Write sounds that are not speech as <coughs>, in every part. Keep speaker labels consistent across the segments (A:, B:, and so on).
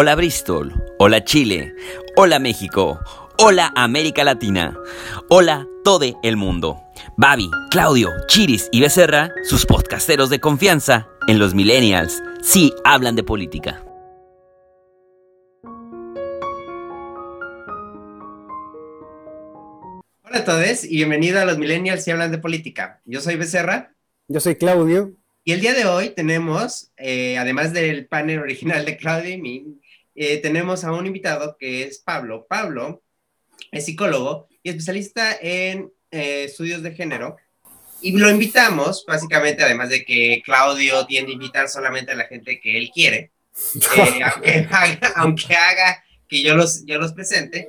A: Hola Bristol, hola Chile, hola México, hola América Latina, hola todo el mundo. Babi, Claudio, Chiris y Becerra, sus podcasteros de confianza en los millennials, sí hablan de política.
B: Hola a todos y bienvenidos a los millennials sí hablan de política. Yo soy Becerra.
C: Yo soy Claudio.
B: Y el día de hoy tenemos, eh, además del panel original de Claudio y mí, eh, tenemos a un invitado que es Pablo. Pablo es psicólogo y especialista en eh, estudios de género. Y lo invitamos, básicamente, además de que Claudio tiende a invitar solamente a la gente que él quiere, <laughs> aunque, haga, aunque, haga, que yo los, yo los presente,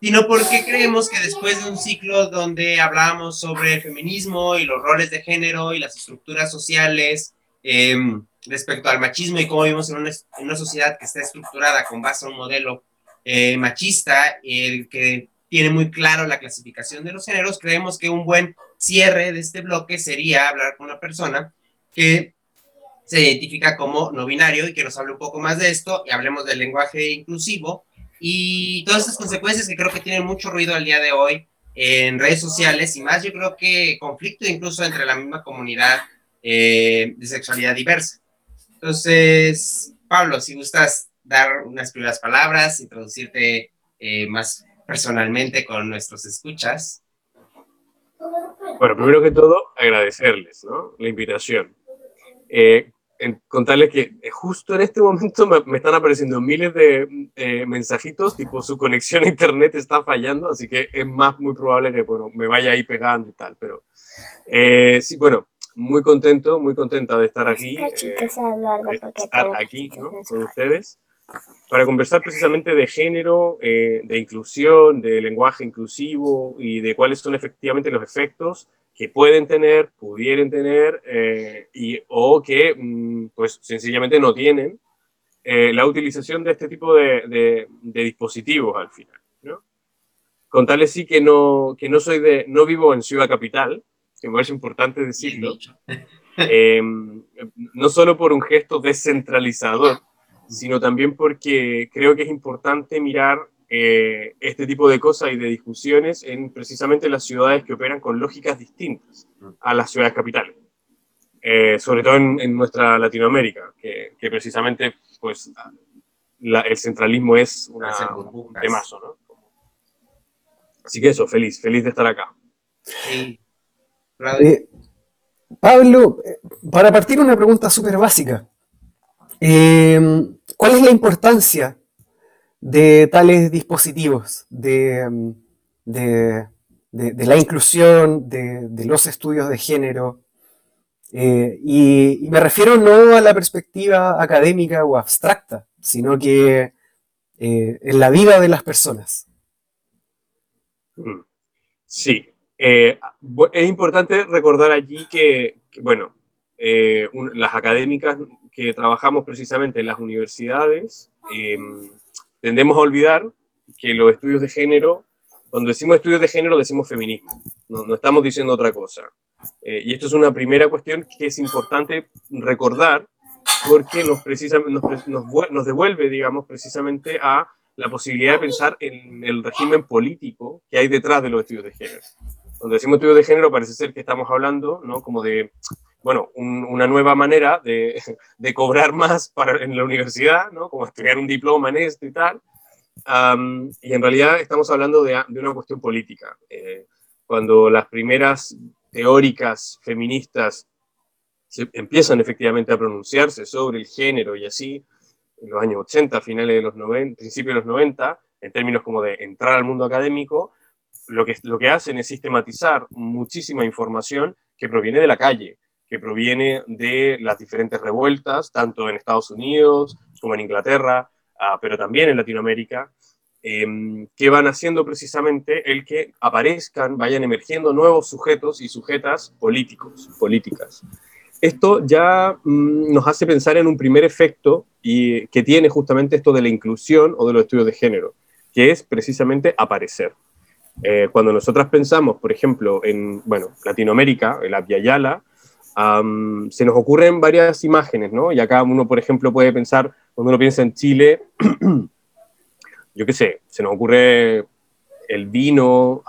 B: sino porque creemos que después de un ciclo donde hablamos sobre el feminismo y los roles de género y las estructuras sociales eh, respecto al machismo y cómo vivimos en una, sociedad que está estructurada con base a un modelo eh, machista, el que tiene muy claro la clasificación de los géneros, creemos que un buen cierre de este bloque sería hablar con una persona que se identifica como no binario y que nos hable un poco más de esto y hablemos del lenguaje inclusivo y todas estas consecuencias que creo que tienen mucho ruido al día de hoy en redes sociales y más yo creo que conflicto incluso entre la misma comunidad eh, de sexualidad diversa. Entonces, Pablo, si gustas dar unas primeras palabras, introducirte eh, más personalmente con nuestros escuchas.
D: Bueno, primero que todo, agradecerles ¿no? la invitación. Eh, en contarles que eh, justo en este momento me, me están apareciendo miles de eh, mensajitos, tipo su conexión a internet está fallando, así que es más muy probable que bueno, me vaya ahí pegando y tal, pero eh, sí, bueno, muy contento, muy contenta de estar aquí, eh, de estar aquí ¿no? con ustedes, para conversar precisamente de género, eh, de inclusión, de lenguaje inclusivo y de cuáles son efectivamente los efectos que pueden tener, pudieran tener, eh, y, o que mm, pues sencillamente no tienen eh, la utilización de este tipo de, de, de dispositivos al final. ¿no? Contarles sí que no, que no soy de, no vivo en Ciudad Capital, que me parece importante decirlo, eh, <laughs> no solo por un gesto descentralizador, sino también porque creo que es importante mirar eh, este tipo de cosas y de discusiones en precisamente las ciudades que operan con lógicas distintas a las ciudades capitales. Eh, sobre todo en, en, nuestra Latinoamérica, que, que precisamente pues, la, el centralismo es una, un temazo, ¿no? Así que eso, feliz, feliz de estar acá.
C: Sí. Eh, Pablo, para partir una pregunta súper básica. Eh, ¿Cuál es la importancia de tales dispositivos, de, de, de, de la inclusión, de, los estudios de género. Eh, y, y, me refiero no a la perspectiva académica o abstracta, sino que eh, en la vida de las personas.
D: Sí, eh, es importante recordar allí que, que bueno, eh, un, las académicas que trabajamos precisamente en las universidades, eh, tendemos a olvidar que los estudios de género, cuando decimos estudios de género, decimos feminismo, no, no estamos diciendo otra cosa. Eh, y esto es una primera cuestión que es importante recordar porque nos, precisa, nos, nos, nos, devuelve, digamos, precisamente a la posibilidad de pensar en el régimen político que hay detrás de los estudios de género. Cuando decimos estudios de género parece ser que estamos hablando, ¿no? Como de, bueno, un, una nueva manera de, <laughs> de, cobrar más para, en la universidad, ¿no? Como estudiar un diploma en esto y tal. Um, y en realidad estamos hablando de, de una cuestión política. Eh, cuando las primeras teóricas feministas se empiezan efectivamente a pronunciarse sobre el género y así, en los años 80, finales de los 90, principios de los 90, en términos como de entrar al mundo académico, lo que, lo que hacen es sistematizar muchísima información que proviene de la calle, que proviene de las diferentes revueltas, tanto en Estados Unidos como en Inglaterra, uh, pero también en Latinoamérica, eh, que van haciendo precisamente el que aparezcan, vayan emergiendo nuevos sujetos y sujetas políticos, políticas. Esto ya mmm, nos hace pensar en un primer efecto y que tiene justamente esto de la inclusión o de los estudios de género, que es precisamente aparecer. Eh, cuando nosotras pensamos, por ejemplo, en bueno, Latinoamérica, en la Via Yala, um, se nos ocurren varias imágenes, ¿no? Y acá uno, por ejemplo, puede pensar cuando uno piensa en Chile, <clears throat> yo qué sé, se nos ocurre el vino,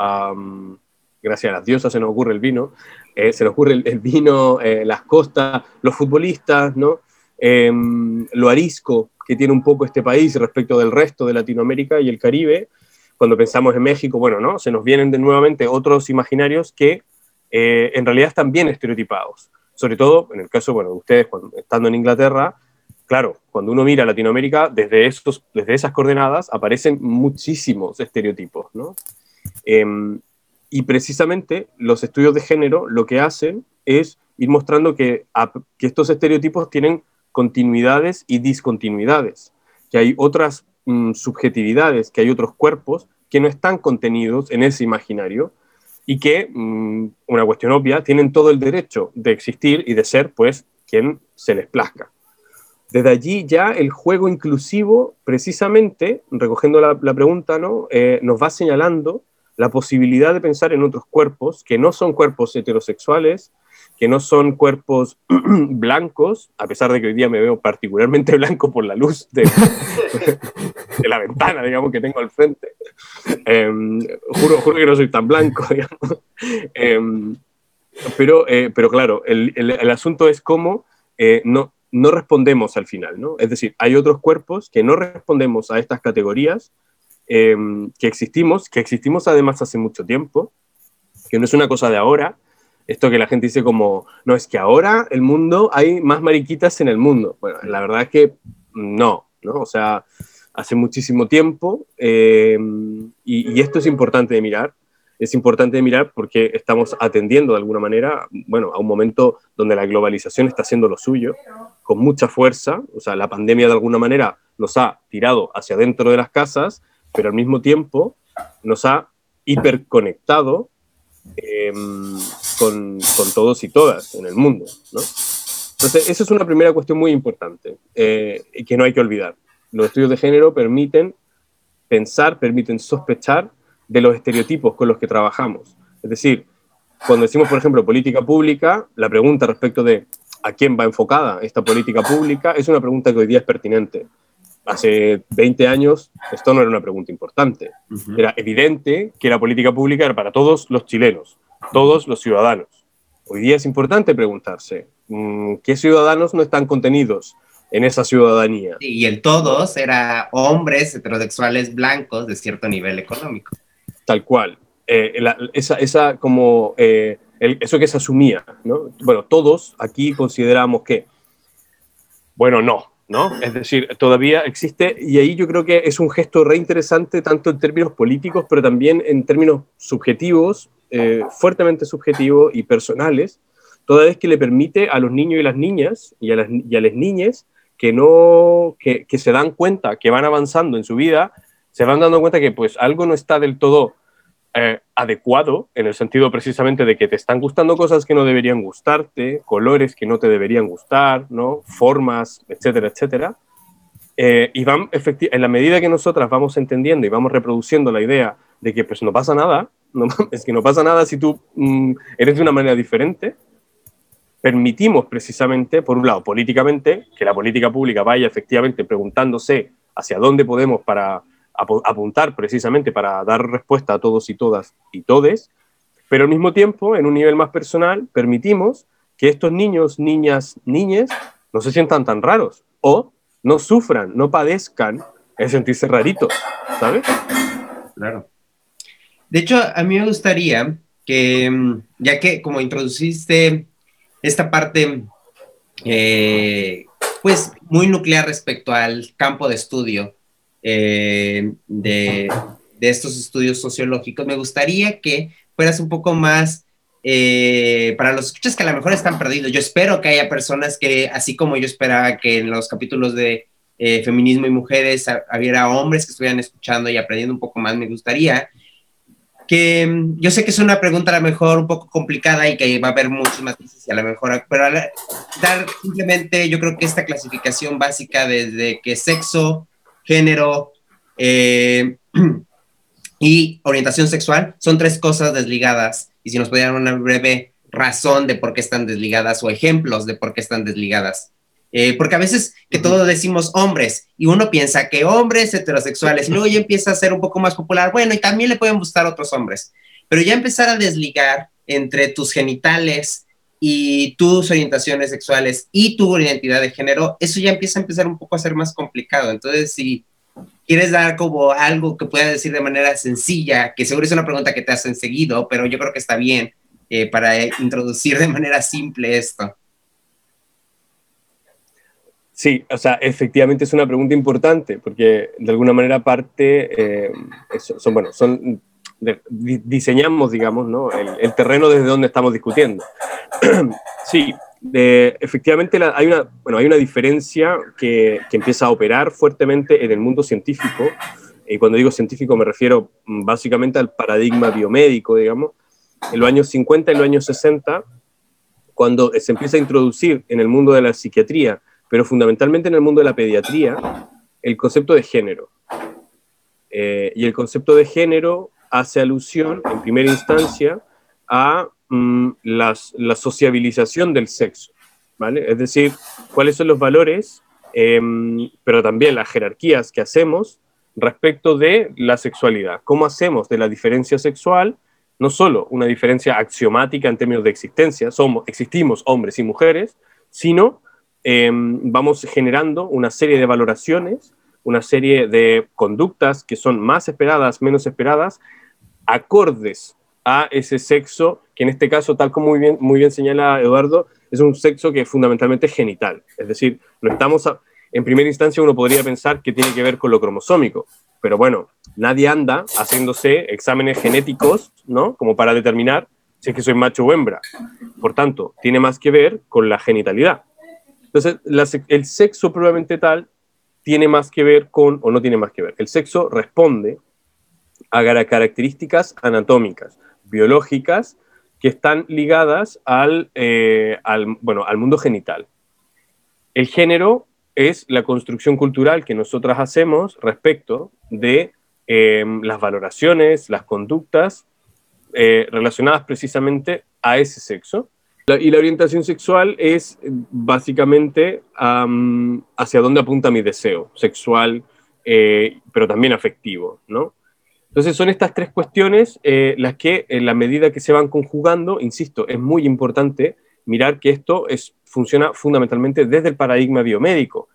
D: gracias a las diosas se nos ocurre el vino, eh, se nos ocurre el, vino, eh, las costas, los futbolistas, ¿no? Em, lo arisco que tiene un poco este país respecto del resto de Latinoamérica y el Caribe. Cuando pensamos en México, bueno, ¿no? Se nos vienen de nuevamente otros imaginarios que eh, en realidad están bien estereotipados. Sobre todo en el caso, bueno, de ustedes cuando, estando en Inglaterra, claro, cuando uno mira Latinoamérica, desde, estos, desde esas coordenadas aparecen muchísimos estereotipos, ¿no? Em, y precisamente los estudios de género lo que hacen es ir mostrando que, que estos estereotipos tienen continuidades y discontinuidades, que hay otras mm, subjetividades, que hay otros cuerpos que no están contenidos en ese imaginario y que, mm, una cuestión obvia, tienen todo el derecho de existir y de ser, pues, quien se les plazca. Desde allí ya el juego inclusivo, precisamente, recogiendo la, pregunta, ¿no? Eh, nos va señalando la posibilidad de pensar en otros cuerpos que no son cuerpos heterosexuales, que no son cuerpos <clears throat> blancos, a pesar de que hoy día me veo particularmente <laughs> blanco por la luz de, <laughs> de la ventana, digamos, que tengo al frente. Em, juro, juro que no soy tan blanco, <laughs> digamos. Em, pero, eh, pero claro, el, el, asunto es cómo eh, no, no respondemos al final, ¿no? Es decir, hay otros cuerpos que no respondemos a estas categorías, em, que existimos, que existimos además hace mucho tiempo, que no es una cosa de ahora, esto que la gente dice como, no, es que ahora el mundo hay más mariquitas en el mundo. Bueno, la verdad es que no, ¿no? O sea, hace muchísimo tiempo eh, y, esto es importante de mirar. Es importante de mirar porque estamos atendiendo de alguna manera, bueno, a un momento donde la globalización está haciendo lo suyo con mucha fuerza. O sea, la pandemia de alguna manera nos ha tirado hacia dentro de las casas, pero al mismo tiempo nos ha hiperconectado Em, con, con, todos y todas en el mundo. ¿no? Entonces, esa es una primera cuestión muy importante eh, que no hay que olvidar. Los estudios de género permiten pensar, permiten sospechar de los estereotipos con los que trabajamos. Es decir, cuando decimos, por ejemplo, política pública, la pregunta respecto de a quién va enfocada esta política pública es una pregunta que hoy día es pertinente hace 20 años esto no era una pregunta importante. Era evidente que la política pública era para todos los chilenos, todos los ciudadanos. Hoy día es importante preguntarse, mm, ¿qué ciudadanos no están contenidos en esa ciudadanía?
B: Y el todos era hombres heterosexuales blancos de cierto nivel económico.
D: Tal cual. Eh, esa, esa, como, eh, eso que se asumía, ¿no? Bueno, todos aquí consideramos que, bueno, no, ¿no? Es decir, todavía existe, y ahí yo creo que es un gesto reinteresante tanto en términos políticos, pero también en términos subjetivos, eh, fuertemente subjetivos y personales, toda vez que le permite a los niños y las niñas y a las, niñas que, no, que se dan cuenta que van avanzando en su vida, se van dando cuenta que pues algo no está del todo eh, adecuado, en el sentido precisamente de que te están gustando cosas que no deberían gustarte, colores que no te deberían gustar, ¿no? formas, etcétera, etcétera. Eh, y van, en la medida que nosotras vamos entendiendo y vamos reproduciendo la idea de que pues no pasa nada, <laughs> es que no pasa nada si tú mm, eres de una manera diferente, permitimos precisamente, por un lado, políticamente, que la política pública vaya efectivamente preguntándose hacia dónde podemos para apuntar precisamente para dar respuesta a todos y todas y todes, pero al mismo tiempo, en un nivel más personal, permitimos que estos niños, niñas, niñes no se sientan tan raros o no sufran, no padezcan el sentirse raritos, ¿sabes?
B: Claro. De hecho, a mí me gustaría que, ya que como introduciste esta parte, eh, pues muy nuclear respecto al campo de estudio eh, de, estos estudios sociológicos, me gustaría que fueras un poco más, eh, para los escuchas que a lo mejor están perdidos, yo espero que haya personas que, así como yo esperaba que en los capítulos de eh, feminismo y mujeres hubiera hombres que estuvieran escuchando y aprendiendo un poco más, me gustaría que mm, yo sé que es una pregunta a lo mejor un poco complicada y que va a haber muchos matices y a lo mejor, pero dar simplemente yo creo que esta clasificación básica desde que sexo, género eh, <clears throat> y orientación sexual son tres cosas desligadas. Y si nos pudieran una breve razón de por qué están desligadas o ejemplos de por qué están desligadas. Eh, porque a veces que todos decimos hombres y uno piensa que hombres heterosexuales, y luego ya empieza a ser un poco más popular, bueno, y también le pueden gustar otros hombres, pero ya empezar a desligar entre tus genitales y tus orientaciones sexuales y tu identidad de género, eso ya empieza a empezar un poco a ser más complicado. Entonces, si quieres dar como algo que pueda decir de manera sencilla, que seguro es una pregunta que te hacen seguido, pero yo creo que está bien eh, para introducir de manera simple esto.
D: Sí, o sea, efectivamente es una pregunta importante, porque de alguna manera parte, eh, son, bueno, son, diseñamos, digamos, ¿no? el, terreno desde donde estamos discutiendo. <clears throat> sí, efectivamente hay, una, bueno, hay una diferencia que, que, empieza a operar fuertemente en el mundo científico, y cuando digo científico me refiero mm, básicamente al paradigma biomédico, digamos, en los años 50 y los años 60, cuando se empieza a introducir en el mundo de la psiquiatría pero fundamentalmente en el mundo de la pediatría, el concepto de género. Eh, y el concepto de género hace alusión, en primera instancia, a mm, la sociabilización del sexo, ¿vale? Es decir, cuáles son los valores, em, pero también las jerarquías que hacemos respecto de la sexualidad. ¿Cómo hacemos de la diferencia sexual no solo una diferencia axiomática en términos de existencia, somos, existimos hombres y mujeres, sino Em, vamos generando una serie de valoraciones, una serie de conductas que son más esperadas, menos esperadas, acordes a ese sexo, que en este caso, tal como muy bien, muy bien señala Eduardo, es un sexo que es fundamentalmente genital. Es decir, no estamos en primera instancia uno podría pensar que tiene que ver con lo cromosómico, pero bueno, nadie anda haciéndose exámenes genéticos, ¿no? Como para determinar si es que soy macho o hembra. Por tanto, tiene más que ver con la genitalidad. Entonces, el sexo probablemente tal tiene más que ver con, o no tiene más que ver, el sexo responde a características anatómicas, biológicas, que están ligadas al, eh, bueno, al mundo genital. El género es la construcción cultural que nosotras hacemos respecto de em, las valoraciones, las conductas eh, relacionadas precisamente a ese sexo y la orientación sexual es eh, básicamente hacia dónde apunta mi deseo sexual, eh, pero también afectivo, ¿no? Entonces son estas tres cuestiones eh, las que en la medida que se van conjugando, insisto, es muy importante mirar que esto es, funciona fundamentalmente desde el paradigma biomédico.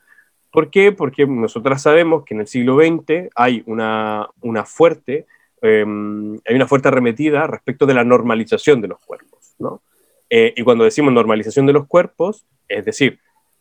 D: ¿Por qué? Porque nosotras sabemos que en el siglo XX hay una, fuerte, em, hay una fuerte arremetida respecto de la normalización de los cuerpos, ¿no? Eh, y cuando decimos normalización de los cuerpos, es decir,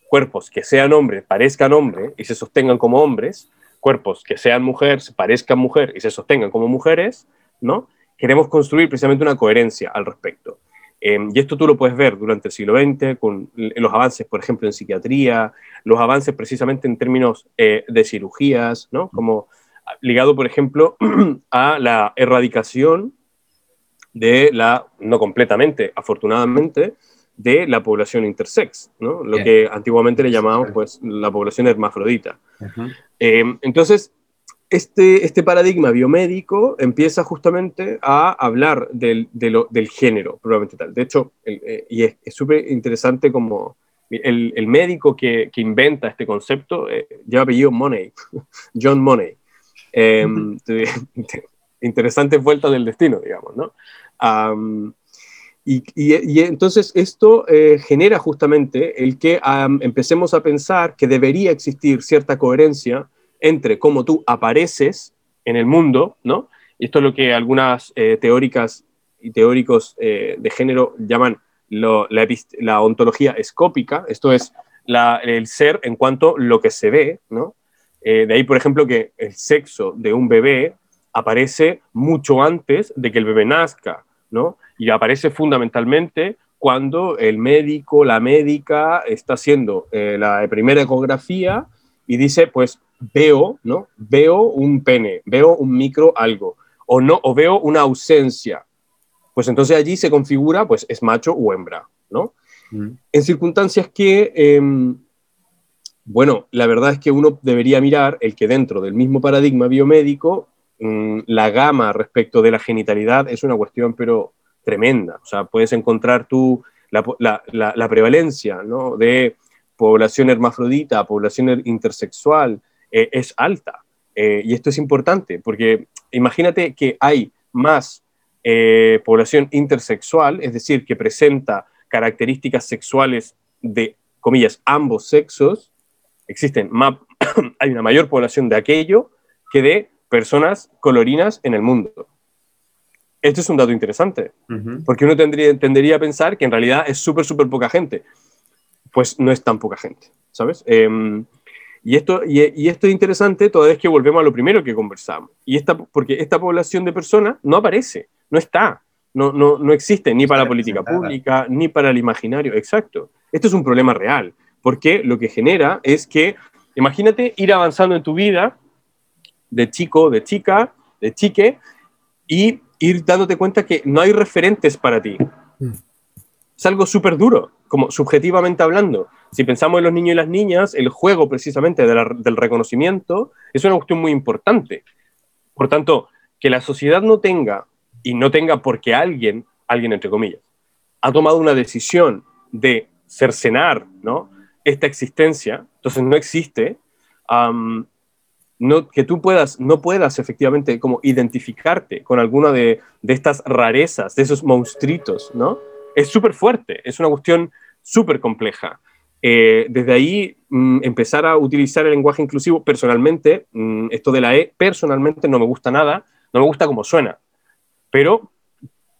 D: cuerpos que sean hombres, parezcan hombres y se sostengan como hombres, cuerpos que sean mujeres, parezcan mujer y se sostengan como mujeres, ¿no? Queremos construir precisamente una coherencia al respecto. Em, y esto tú lo puedes ver durante el siglo XX con los avances, por ejemplo, en psiquiatría, los avances precisamente en términos eh, de cirugías, ¿no? Como ligado, por ejemplo, <clears throat> a la erradicación de la, no completamente, afortunadamente, de la población intersex, ¿no? lo que antiguamente le llamábamos pues, la población hermafrodita. Eh, entonces, este, este paradigma biomédico empieza justamente a hablar del, del género, probablemente tal. De hecho, eh, y es súper interesante como el, el médico que, que, inventa este concepto eh, lleva apellido Money, <laughs> John Money. <laughs> interesantes vueltas del destino, digamos, ¿no? Y, entonces esto eh, genera justamente el que empecemos a pensar que debería existir cierta coherencia entre cómo tú apareces en el mundo, ¿no? Esto es lo que algunas eh, teóricas y teóricos eh, de género llaman la, la, ontología escópica, esto es el ser en cuanto a lo que se ve, ¿no? de ahí, por ejemplo, que el sexo de un bebé aparece mucho antes de que el bebé nazca, ¿no? Y aparece fundamentalmente cuando el médico, la médica está haciendo eh, la primera ecografía y dice, pues veo, ¿no? Veo un pene, veo un micro algo, o no, o veo una ausencia. Pues entonces allí se configura, pues es macho o hembra, ¿no? Mm. En circunstancias que, em, bueno, la verdad es que uno debería mirar el que dentro del mismo paradigma biomédico Mm, la gama respecto de la genitalidad es una cuestión, pero tremenda. O sea, puedes encontrar tú la, prevalencia de población hermafrodita, población intersexual, eh, es alta. Eh, y esto es importante, porque imagínate que hay más eh, población intersexual, es decir, que presenta características sexuales de, comillas, ambos sexos, existen <coughs> hay una mayor población de aquello que de personas colorinas en el mundo. Esto es un dato interesante, porque uno tendría, tendería a pensar que en realidad es súper, súper poca gente. Pues no es tan poca gente, ¿sabes? Em, y, esto, y, esto es interesante toda vez que volvemos a lo primero que conversamos. Y esta, porque esta población de personas no aparece, no está, no, no, no existe ni para la política pública, ni para el imaginario. Exacto. Esto es un problema real, porque lo que genera es que, imagínate ir avanzando en tu vida de chico, de chica, de chique, y ir dándote cuenta que no hay referentes para ti. Mm. Es algo súper duro, como subjetivamente hablando. Si pensamos en los niños y las niñas, el juego precisamente del reconocimiento es una cuestión muy importante. Por tanto, que la sociedad no tenga, y no tenga porque alguien, alguien entre comillas, ha tomado una decisión de cercenar ¿no? esta existencia, entonces no existe, no, que tú puedas, no puedas efectivamente como identificarte con alguna de, estas rarezas, de esos monstruitos, ¿no? Es súper fuerte, es una cuestión súper compleja. Eh, desde ahí, mm, empezar a utilizar el lenguaje inclusivo, personalmente, mm, esto de la E, personalmente no me gusta nada, no me gusta cómo suena, pero,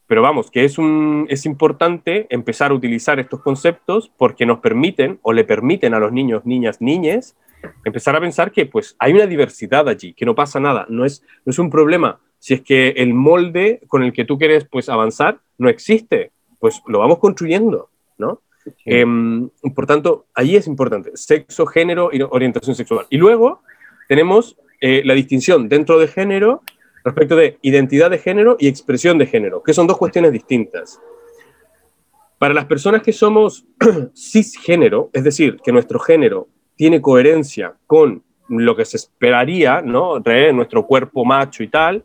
D: pero vamos, que es, un, es importante empezar a utilizar estos conceptos porque nos permiten o le permiten a los niños, niñas, niñes, empezar a pensar que pues hay una diversidad allí, que no pasa nada, no es, no es un problema. Si es que el molde con el que tú quieres pues avanzar no existe, pues lo vamos construyendo, ¿no? Em, por tanto, allí es importante, sexo, género y orientación sexual. Y luego tenemos eh, la distinción dentro de género respecto de identidad de género y expresión de género, que son dos cuestiones distintas. Para las personas que somos <clears throat> cisgénero, es decir, que nuestro género tiene coherencia con lo que se esperaría, ¿no? De nuestro cuerpo macho y tal,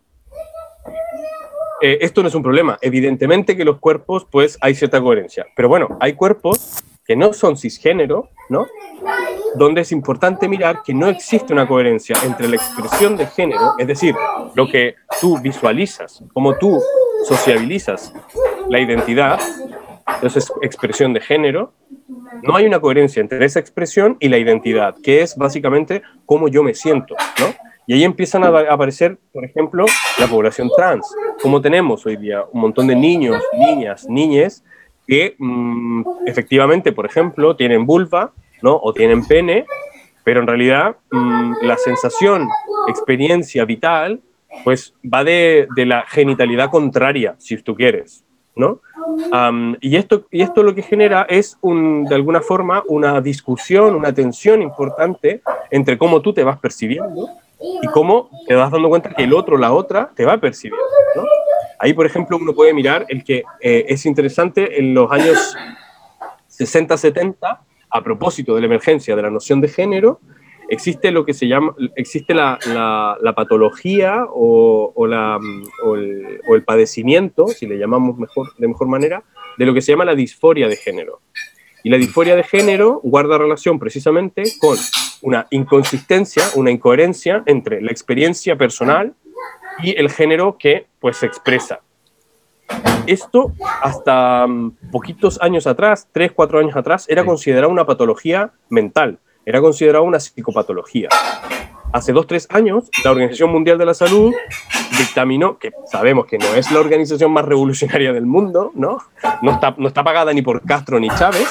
D: eh, esto no es un problema. Evidentemente que los cuerpos, pues hay cierta coherencia. Pero bueno, hay cuerpos que no son cisgénero, ¿no? Donde es importante mirar que no existe una coherencia entre la expresión de género, es decir, lo que tú visualizas, como tú sociabilizas la identidad, entonces expresión de género, no hay una coherencia entre esa expresión y la identidad, que es básicamente cómo yo me siento, ¿no? Y ahí empiezan a aparecer, por ejemplo, la población trans. Como tenemos hoy día un montón de niños, niñas, niñes que mm, efectivamente, por ejemplo, tienen vulva, ¿no? O tienen pene, pero en realidad mm, la sensación, experiencia vital, pues va de, de, la genitalidad contraria, si tú quieres, ¿no? y, esto, y esto lo que genera es, un, de alguna forma, una discusión, una tensión importante entre cómo tú te vas percibiendo y cómo te vas dando cuenta que el otro, la otra, te va percibiendo. Ahí, por ejemplo, uno puede mirar el que eh, es interesante en los años 60-70, a propósito de la emergencia de la noción de género, existe lo que se llama, existe la, la, patología o, o, la, o, el, o, el, padecimiento, si le llamamos mejor, de mejor manera, de lo que se llama la disforia de género. Y la disforia de género guarda relación precisamente con una inconsistencia, una incoherencia entre la experiencia personal y el género que pues se expresa. Esto hasta mm, poquitos años atrás, tres, cuatro años atrás, era considerado una patología mental, era considerado una psicopatología. Hace dos, tres años, la Organización Mundial de la Salud dictaminó, que sabemos que no es la organización más revolucionaria del mundo, ¿no? No está, no está pagada ni por Castro ni Chávez,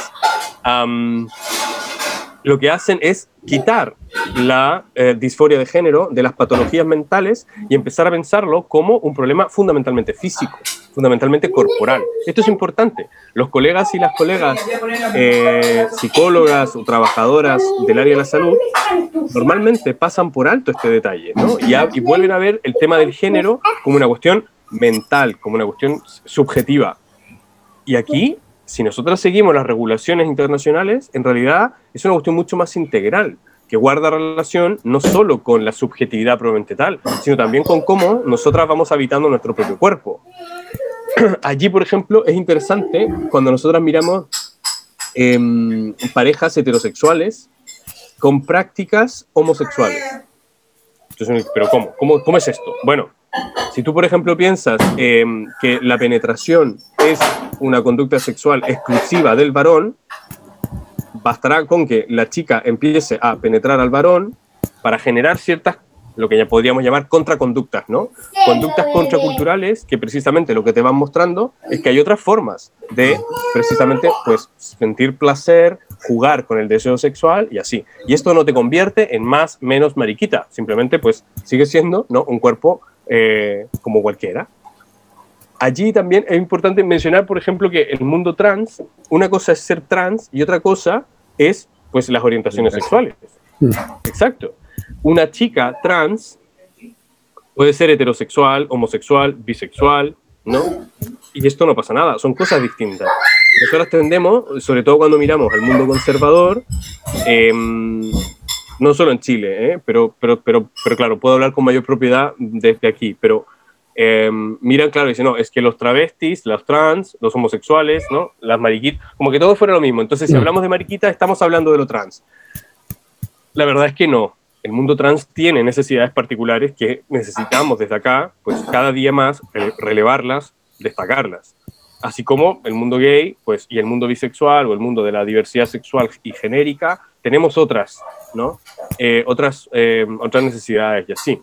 D: lo que hacen es quitar la eh, disforia de género de las patologías mentales y empezar a pensarlo como un problema fundamentalmente físico, fundamentalmente corporal. Esto es importante. Los colegas y las colegas eh, psicólogas o trabajadoras del área de la salud normalmente pasan por alto este detalle ¿no? y, vuelven a ver el tema del género como una cuestión mental, como una cuestión subjetiva. Y aquí si nosotros seguimos las regulaciones internacionales, en realidad es una cuestión mucho más integral, que guarda relación no solo con la subjetividad probablemente tal, sino también con cómo nosotras vamos habitando nuestro propio cuerpo. <clears throat> Allí, por ejemplo, es interesante cuando nosotras miramos em, parejas heterosexuales con prácticas homosexuales. ¿pero cómo? cómo? ¿Cómo es esto? Bueno, si tú, por ejemplo, piensas em, que la penetración es una conducta sexual exclusiva del varón, bastará con que la chica empiece a penetrar al varón para generar ciertas lo que ya podríamos llamar contraconductas, ¿no? Conductas contraculturales que precisamente lo que te van mostrando es que hay otras formas de precisamente pues sentir placer, jugar con el deseo sexual y así. Y esto no te convierte en más, menos mariquita, simplemente pues sigue siendo, ¿no? Un cuerpo eh, como cualquiera. Allí también es importante mencionar, por ejemplo, que el mundo trans, una cosa es ser trans y otra cosa es pues las orientaciones sexuales. Mm. Exacto una chica trans puede ser heterosexual, homosexual, bisexual, ¿no? Y esto no pasa nada, son cosas distintas. Nosotros tendemos, sobre todo cuando miramos al mundo conservador, em, no solo en Chile, ¿eh? pero, pero, pero, pero claro, puedo hablar con mayor propiedad desde aquí, pero em, miran, claro, y dicen, no, es que los travestis, los trans, los homosexuales, ¿no? Las mariquitas, como que todo fuera lo mismo. Entonces, si mm. hablamos de mariquitas, estamos hablando de lo trans. La verdad es que no el mundo trans tiene necesidades particulares que necesitamos desde acá, pues cada día más relevarlas, destacarlas. Así como el mundo gay, pues, y el mundo bisexual o el mundo de la diversidad sexual y genérica, tenemos otras, ¿no? Eh, otras, eh, otras necesidades y así.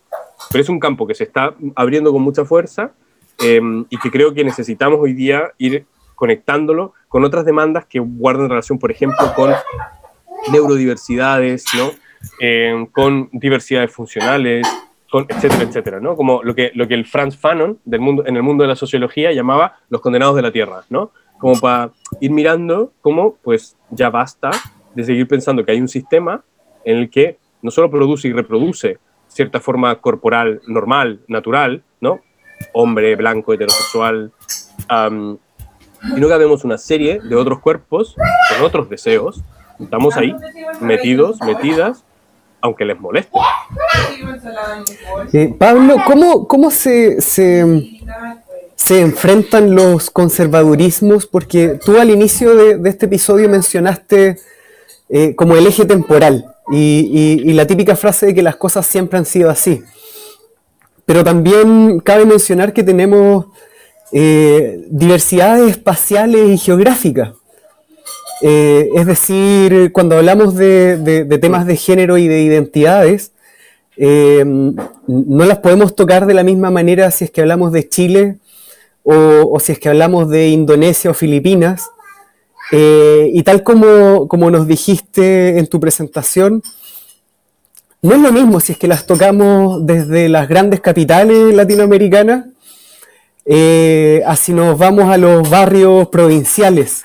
D: Pero es un campo que se está abriendo con mucha fuerza em, y que creo que necesitamos hoy día ir conectándolo con otras demandas que guardan relación, por ejemplo, con neurodiversidades, ¿no? Eh, con diversidades funcionales, con etcétera, etcétera, ¿no? Como lo que, lo que el Franz Fanon del mundo, en el mundo de la sociología llamaba los condenados de la Tierra, ¿no? Como para ir mirando cómo, pues, ya basta de seguir pensando que hay un sistema en el que no solo produce y reproduce cierta forma corporal normal, natural, ¿no? Hombre, blanco, heterosexual, sino que vemos una serie de otros cuerpos con otros deseos. Estamos ahí, metidos, metidas, aunque les moleste.
C: Eh, Pablo, ¿cómo, cómo se, se, se, enfrentan los conservadurismos? Porque tú al inicio de, este episodio mencionaste eh, como el eje temporal y, y, la típica frase de que las cosas siempre han sido así. Pero también cabe mencionar que tenemos eh, diversidades espaciales y geográficas. Eh, es decir, cuando hablamos de, temas de género y de identidades, eh, no las podemos tocar de la misma manera si es que hablamos de Chile o, si es que hablamos de Indonesia o Filipinas. Eh, y tal como, como nos dijiste en tu presentación, no es lo mismo si es que las tocamos desde las grandes capitales latinoamericanas, así nos vamos a los barrios provinciales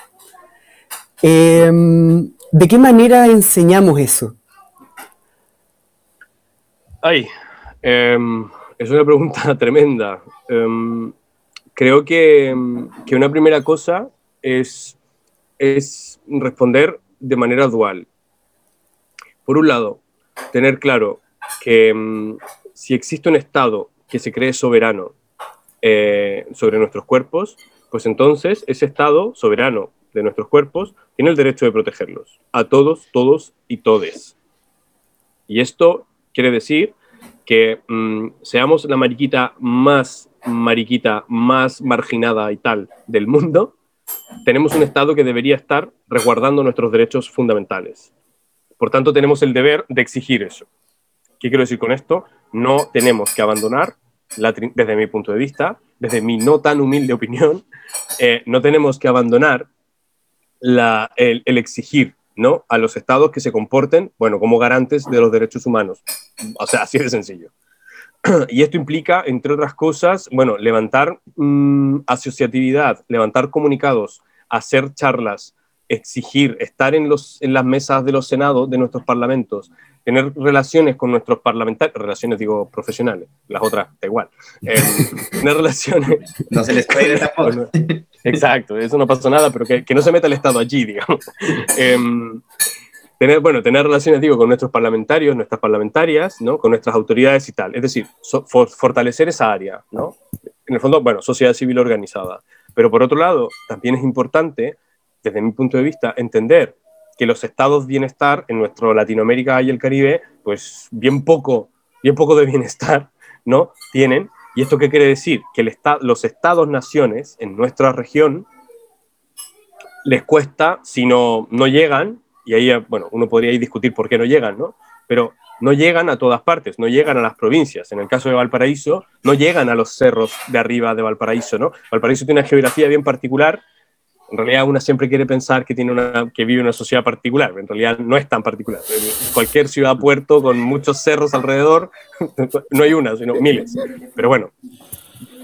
C: Em, ¿De qué manera enseñamos eso?
D: Ay, em, es una pregunta <laughs> tremenda. Em, creo que, que, una primera cosa es, es responder de manera dual. Por un lado, tener claro que si existe un Estado que se cree soberano eh, sobre nuestros cuerpos, pues entonces ese Estado soberano de nuestros cuerpos, tiene el derecho de protegerlos, a todos, todos y todes. Y esto quiere decir que mm, seamos la mariquita más mariquita, más marginada y tal del mundo, tenemos un Estado que debería estar resguardando nuestros derechos fundamentales. Por tanto, tenemos el deber de exigir eso. ¿Qué quiero decir con esto? No tenemos que abandonar, desde mi punto de vista, desde mi no tan humilde opinión, eh, no tenemos que abandonar el, exigir ¿no? a los estados que se comporten, bueno, como garantes de los derechos humanos. O sea, así de sencillo. <clears throat> Y esto implica, entre otras cosas, bueno, levantar mm, asociatividad, levantar comunicados, hacer charlas, exigir, estar en, los, en las mesas de los senados de nuestros parlamentos, tener relaciones con nuestros parlamentarios, relaciones digo profesionales, las otras da igual, eh, <laughs> tener relaciones...
B: No se les puede tampoco. <laughs>
D: Exacto, eso no pasa nada, pero que, que, no se meta el Estado allí, digamos. <laughs> Em, tener, bueno, tener relaciones, digo, con nuestros parlamentarios, nuestras parlamentarias, ¿no? Con nuestras autoridades y tal. Es decir, fortalecer esa área, ¿no? En el fondo, bueno, sociedad civil organizada. Pero por otro lado, también es importante desde mi punto de vista, entender que los estados bienestar en nuestro Latinoamérica y el Caribe, pues bien poco, bien poco de bienestar, ¿no? Tienen. ¿Y esto qué quiere decir? Que los estados-naciones en nuestra región les cuesta, si no, no llegan, y ahí, bueno, uno podría discutir por qué no llegan, ¿no? Pero no llegan a todas partes, no llegan a las provincias. En el caso de Valparaíso, no llegan a los cerros de arriba de Valparaíso, ¿no? Valparaíso tiene una geografía bien particular en realidad una siempre quiere pensar que, tiene una, que vive en una sociedad particular, en realidad no es tan particular. En cualquier ciudad-puerto con muchos cerros alrededor, <laughs> no hay una, sino miles. Pero bueno,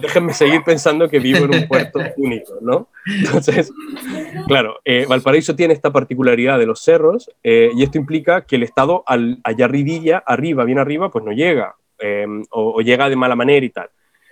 D: déjenme seguir pensando que vivo en un puerto <laughs> único, ¿no? Entonces, claro, eh, Valparaíso tiene esta particularidad de los cerros eh, y esto implica que el Estado al, allá arribilla, arriba, bien arriba, pues no llega eh, o llega de mala manera y tal.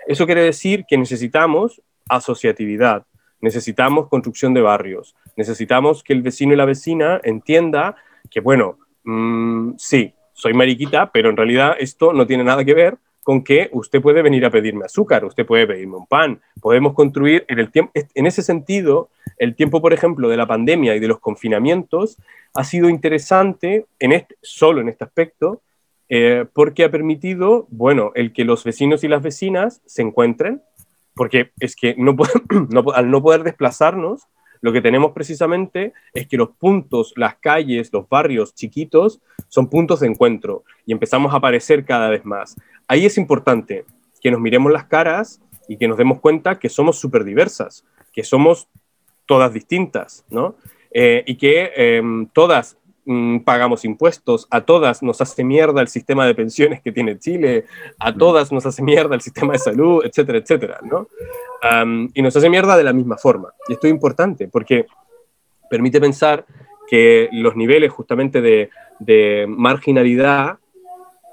D: Eso quiere decir que necesitamos asociatividad, necesitamos construcción de barrios, necesitamos que el vecino y la vecina entienda que, bueno, mm, sí, soy mariquita, pero en realidad esto no tiene nada que ver con que usted puede venir a pedirme azúcar, usted puede pedirme un pan, podemos construir en el tiempo, en ese sentido, el tiempo, por ejemplo, de la pandemia y de los confinamientos ha sido interesante en solo en este aspecto, eh, porque ha permitido, bueno, el que los vecinos y las vecinas se encuentren, porque es que <clears throat> al no poder desplazarnos, lo que tenemos precisamente es que los puntos, las calles, los barrios chiquitos son puntos de encuentro y empezamos a aparecer cada vez más. Ahí es importante que nos miremos las caras y que nos demos cuenta que somos súper diversas, que somos todas distintas, ¿no? Eh, y que em, todas pagamos impuestos, a todas nos hace mierda el sistema de pensiones que tiene Chile, a todas nos hace mierda el sistema de salud, etcétera, etcétera, ¿no? y nos hace mierda de la misma forma. Y esto es importante porque permite pensar que los niveles justamente de, de marginalidad,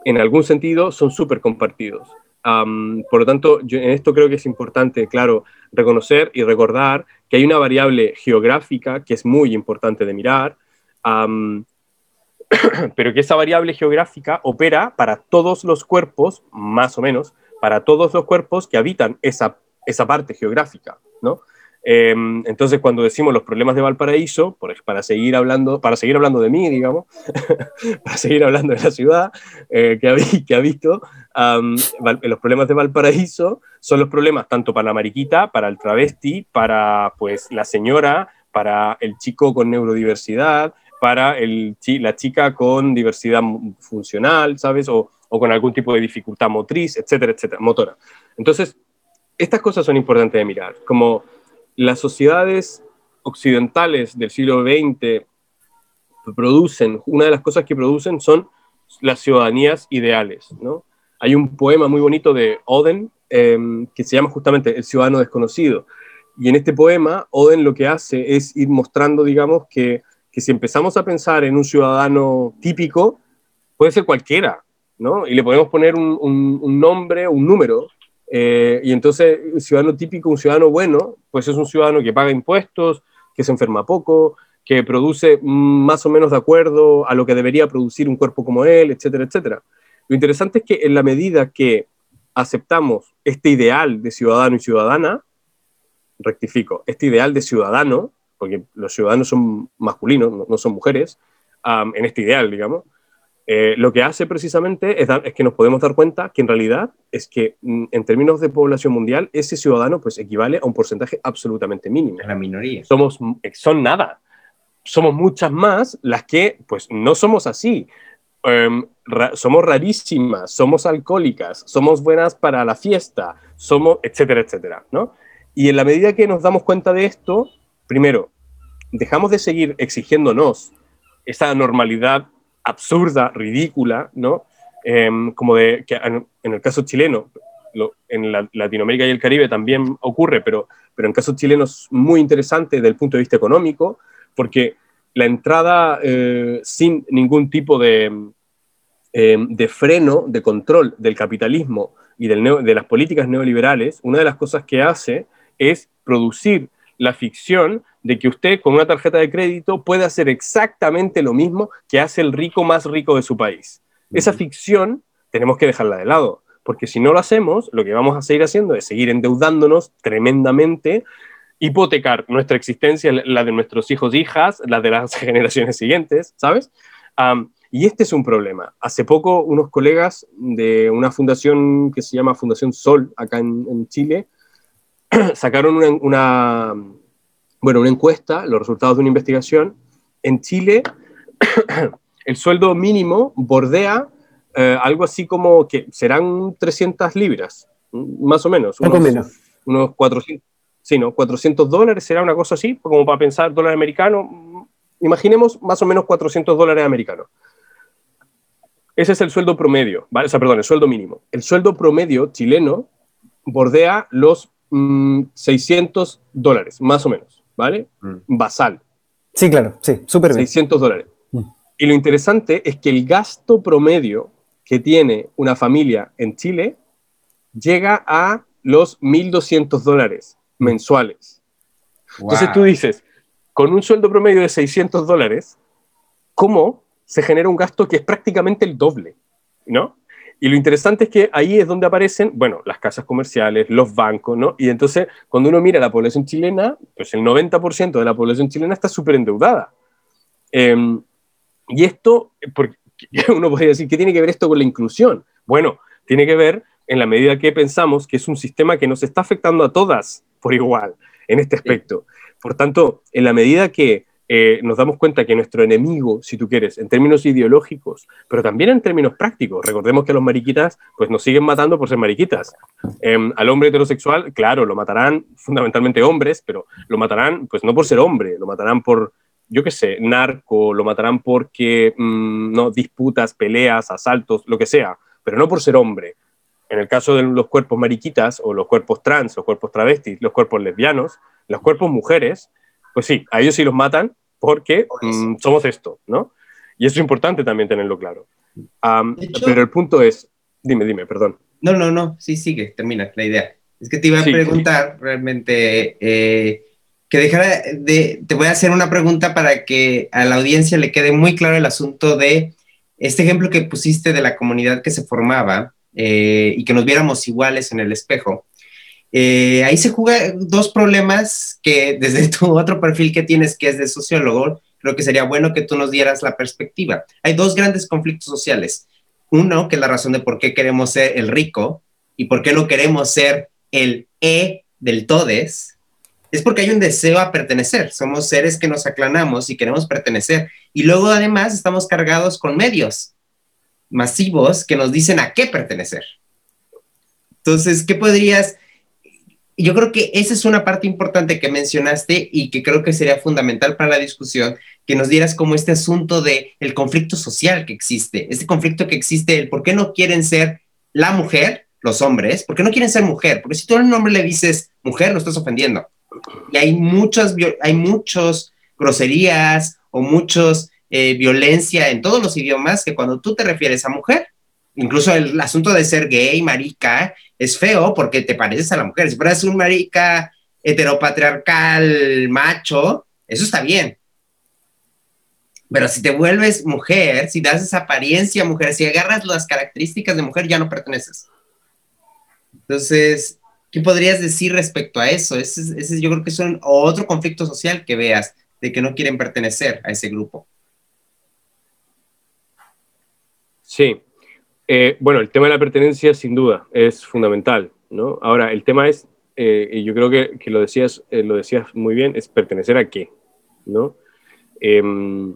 D: en algún sentido, son súper compartidos. por lo tanto, yo en esto creo que es importante, claro, reconocer y recordar que hay una variable geográfica que es muy importante de mirar, <clears throat> pero que esa variable geográfica opera para todos los cuerpos, más o menos, para todos los cuerpos que habitan esa, esa parte geográfica, ¿no? Em, entonces, cuando decimos los problemas de Valparaíso, para seguir hablando, para seguir hablando de mí, digamos, <laughs> para seguir hablando de la ciudad eh, que, ha, que, ha, visto, los problemas de Valparaíso son los problemas tanto para la mariquita, para el travesti, para pues la señora, para el chico con neurodiversidad, para la chica con diversidad funcional, ¿sabes? O, o, con algún tipo de dificultad motriz, etcétera, etcétera, motora. Entonces, estas cosas son importantes de mirar, como las sociedades occidentales del siglo XX producen, una de las cosas que producen son las ciudadanías ideales, ¿no? Hay un poema muy bonito de Oden em, que se llama justamente El ciudadano desconocido. Y en este poema, Oden lo que hace es ir mostrando, digamos, que que si empezamos a pensar en un ciudadano típico, puede ser cualquiera, ¿no? Y le podemos poner un, nombre, un número, eh, y entonces un ciudadano típico, un ciudadano bueno, pues es un ciudadano que paga impuestos, que se enferma poco, que produce más o menos de acuerdo a lo que debería producir un cuerpo como él, etcétera, etcétera. Lo interesante es que en la medida que aceptamos este ideal de ciudadano y ciudadana, rectifico, este ideal de ciudadano, porque los ciudadanos son masculinos, no, son mujeres, en este ideal, digamos, eh, lo que hace precisamente es, es, que nos podemos dar cuenta que en realidad es que mm, en términos de población mundial, ese ciudadano pues equivale a un porcentaje absolutamente mínimo.
B: La minoría.
D: Somos, eh, son nada. Somos muchas más las que pues no somos así. Em, somos rarísimas, somos alcohólicas, somos buenas para la fiesta, somos, etcétera, etcétera, ¿no? Y en la medida que nos damos cuenta de esto, primero, dejamos de seguir exigiéndonos esa normalidad absurda, ridícula, ¿no? Em, como de que en, el caso chileno, en Latinoamérica y el Caribe también ocurre, pero, pero en caso chileno es muy interesante desde el punto de vista económico, porque la entrada eh, sin ningún tipo de, em, de freno, de control del capitalismo y de las políticas neoliberales, una de las cosas que hace es producir la ficción de que usted con una tarjeta de crédito puede hacer exactamente lo mismo que hace el rico más rico de su país. Esa ficción tenemos que dejarla de lado, porque si no lo hacemos, lo que vamos a seguir haciendo es seguir endeudándonos tremendamente hipotecar nuestra existencia, la de nuestros hijos e hijas, la de las <laughs> generaciones siguientes, ¿sabes? y este es un problema. Hace poco unos colegas de una fundación que se llama Fundación Sol, acá en, Chile, <clears throat> sacaron una, bueno, una encuesta, los resultados de una investigación. En Chile, <clears throat> el sueldo mínimo bordea eh, algo así como que serán 300 libras, más o menos.
C: Unos, menos.
D: Unos 400, sí, ¿no? 400 dólares será una cosa así, como para pensar dólar americano. Imaginemos más o menos 400 dólares americanos. Ese es el sueldo promedio, ¿vale? O sea, perdón, el sueldo mínimo. El sueldo promedio chileno bordea los 600 mm, dólares, más o menos, ¿vale? Mm. Basal.
C: Sí, claro, sí, súper bien.
D: 600 dólares. Mm. Y lo interesante es que el gasto promedio que tiene una familia en Chile llega a los 1.200 dólares mensuales. Entonces tú dices, con un sueldo promedio de 600 dólares, ¿cómo se genera un gasto que es prácticamente el doble, ¿no? Y lo interesante es que ahí es donde aparecen, bueno, las casas comerciales, los bancos, ¿no? Y entonces, cuando uno mira la población chilena, pues el 90% de la población chilena está súper endeudada. Em, y esto, porque <laughs> uno podría decir, ¿qué tiene que ver esto con la inclusión? Bueno, tiene que ver en la medida que pensamos que es un sistema que nos está afectando a todas por igual en este aspecto. Por tanto, en la medida que eh, nos damos cuenta que nuestro enemigo, si tú quieres, en términos ideológicos, pero también en términos prácticos, recordemos que los mariquitas pues nos siguen matando por ser mariquitas. Em, al hombre heterosexual, claro, lo matarán fundamentalmente hombres, pero lo matarán pues no por ser hombre, lo matarán por, yo qué sé, narco, lo matarán porque, mm, no, disputas, peleas, asaltos, lo que sea, pero no por ser hombre. En el caso de los cuerpos mariquitas o los cuerpos trans, los cuerpos travestis, los cuerpos lesbianos, los cuerpos mujeres, pues sí, a ellos sí los matan porque mm, somos esto, ¿no? Y eso es importante también tenerlo claro. pero el punto es, dime, dime, perdón.
B: No, no, no, sí, sigue, termina la idea. Es que te iba a preguntar realmente, eh, que dejara de, te voy a hacer una pregunta para que a la audiencia le quede muy claro el asunto de este ejemplo que pusiste de la comunidad que se formaba eh, y que nos viéramos iguales en el espejo. Eh, ahí se juegan dos problemas que desde <laughs> tu otro perfil que tienes, que es de sociólogo, creo que sería bueno que tú nos dieras la perspectiva. Hay dos grandes conflictos sociales. Uno, que es la razón de por qué queremos ser el rico y por qué no queremos ser el E del todes, es porque hay un deseo a pertenecer. Somos seres que nos aclanamos y queremos pertenecer. Y luego además estamos cargados con medios masivos que nos dicen a qué pertenecer. Entonces, ¿qué podrías yo creo que esa es una parte importante que mencionaste y que creo que sería fundamental para la discusión, que nos dieras como este asunto de el conflicto social que existe, este conflicto que existe, el por qué no quieren ser la mujer, los hombres, por qué no quieren ser mujer, porque si tú a un hombre le dices mujer, lo estás ofendiendo. Y hay muchas, hay muchos groserías o muchos eh, violencia en todos los idiomas que cuando tú te refieres a mujer, incluso el asunto de ser gay, marica, es feo porque te pareces a la mujer. Si fueras un marica heteropatriarcal macho, eso está bien. Pero si te vuelves mujer, si das esa apariencia mujer, si agarras las características de mujer, ya no perteneces. Entonces, ¿qué podrías decir respecto a eso? Ese, ese yo creo que es otro conflicto social que veas de que no quieren pertenecer a ese grupo.
D: Sí, eh, bueno, el tema de la pertenencia sin duda es fundamental, ¿no? Ahora, el tema es, eh, y yo creo que, lo, decías, eh, lo decías muy bien, es pertenecer a qué, ¿no? Em,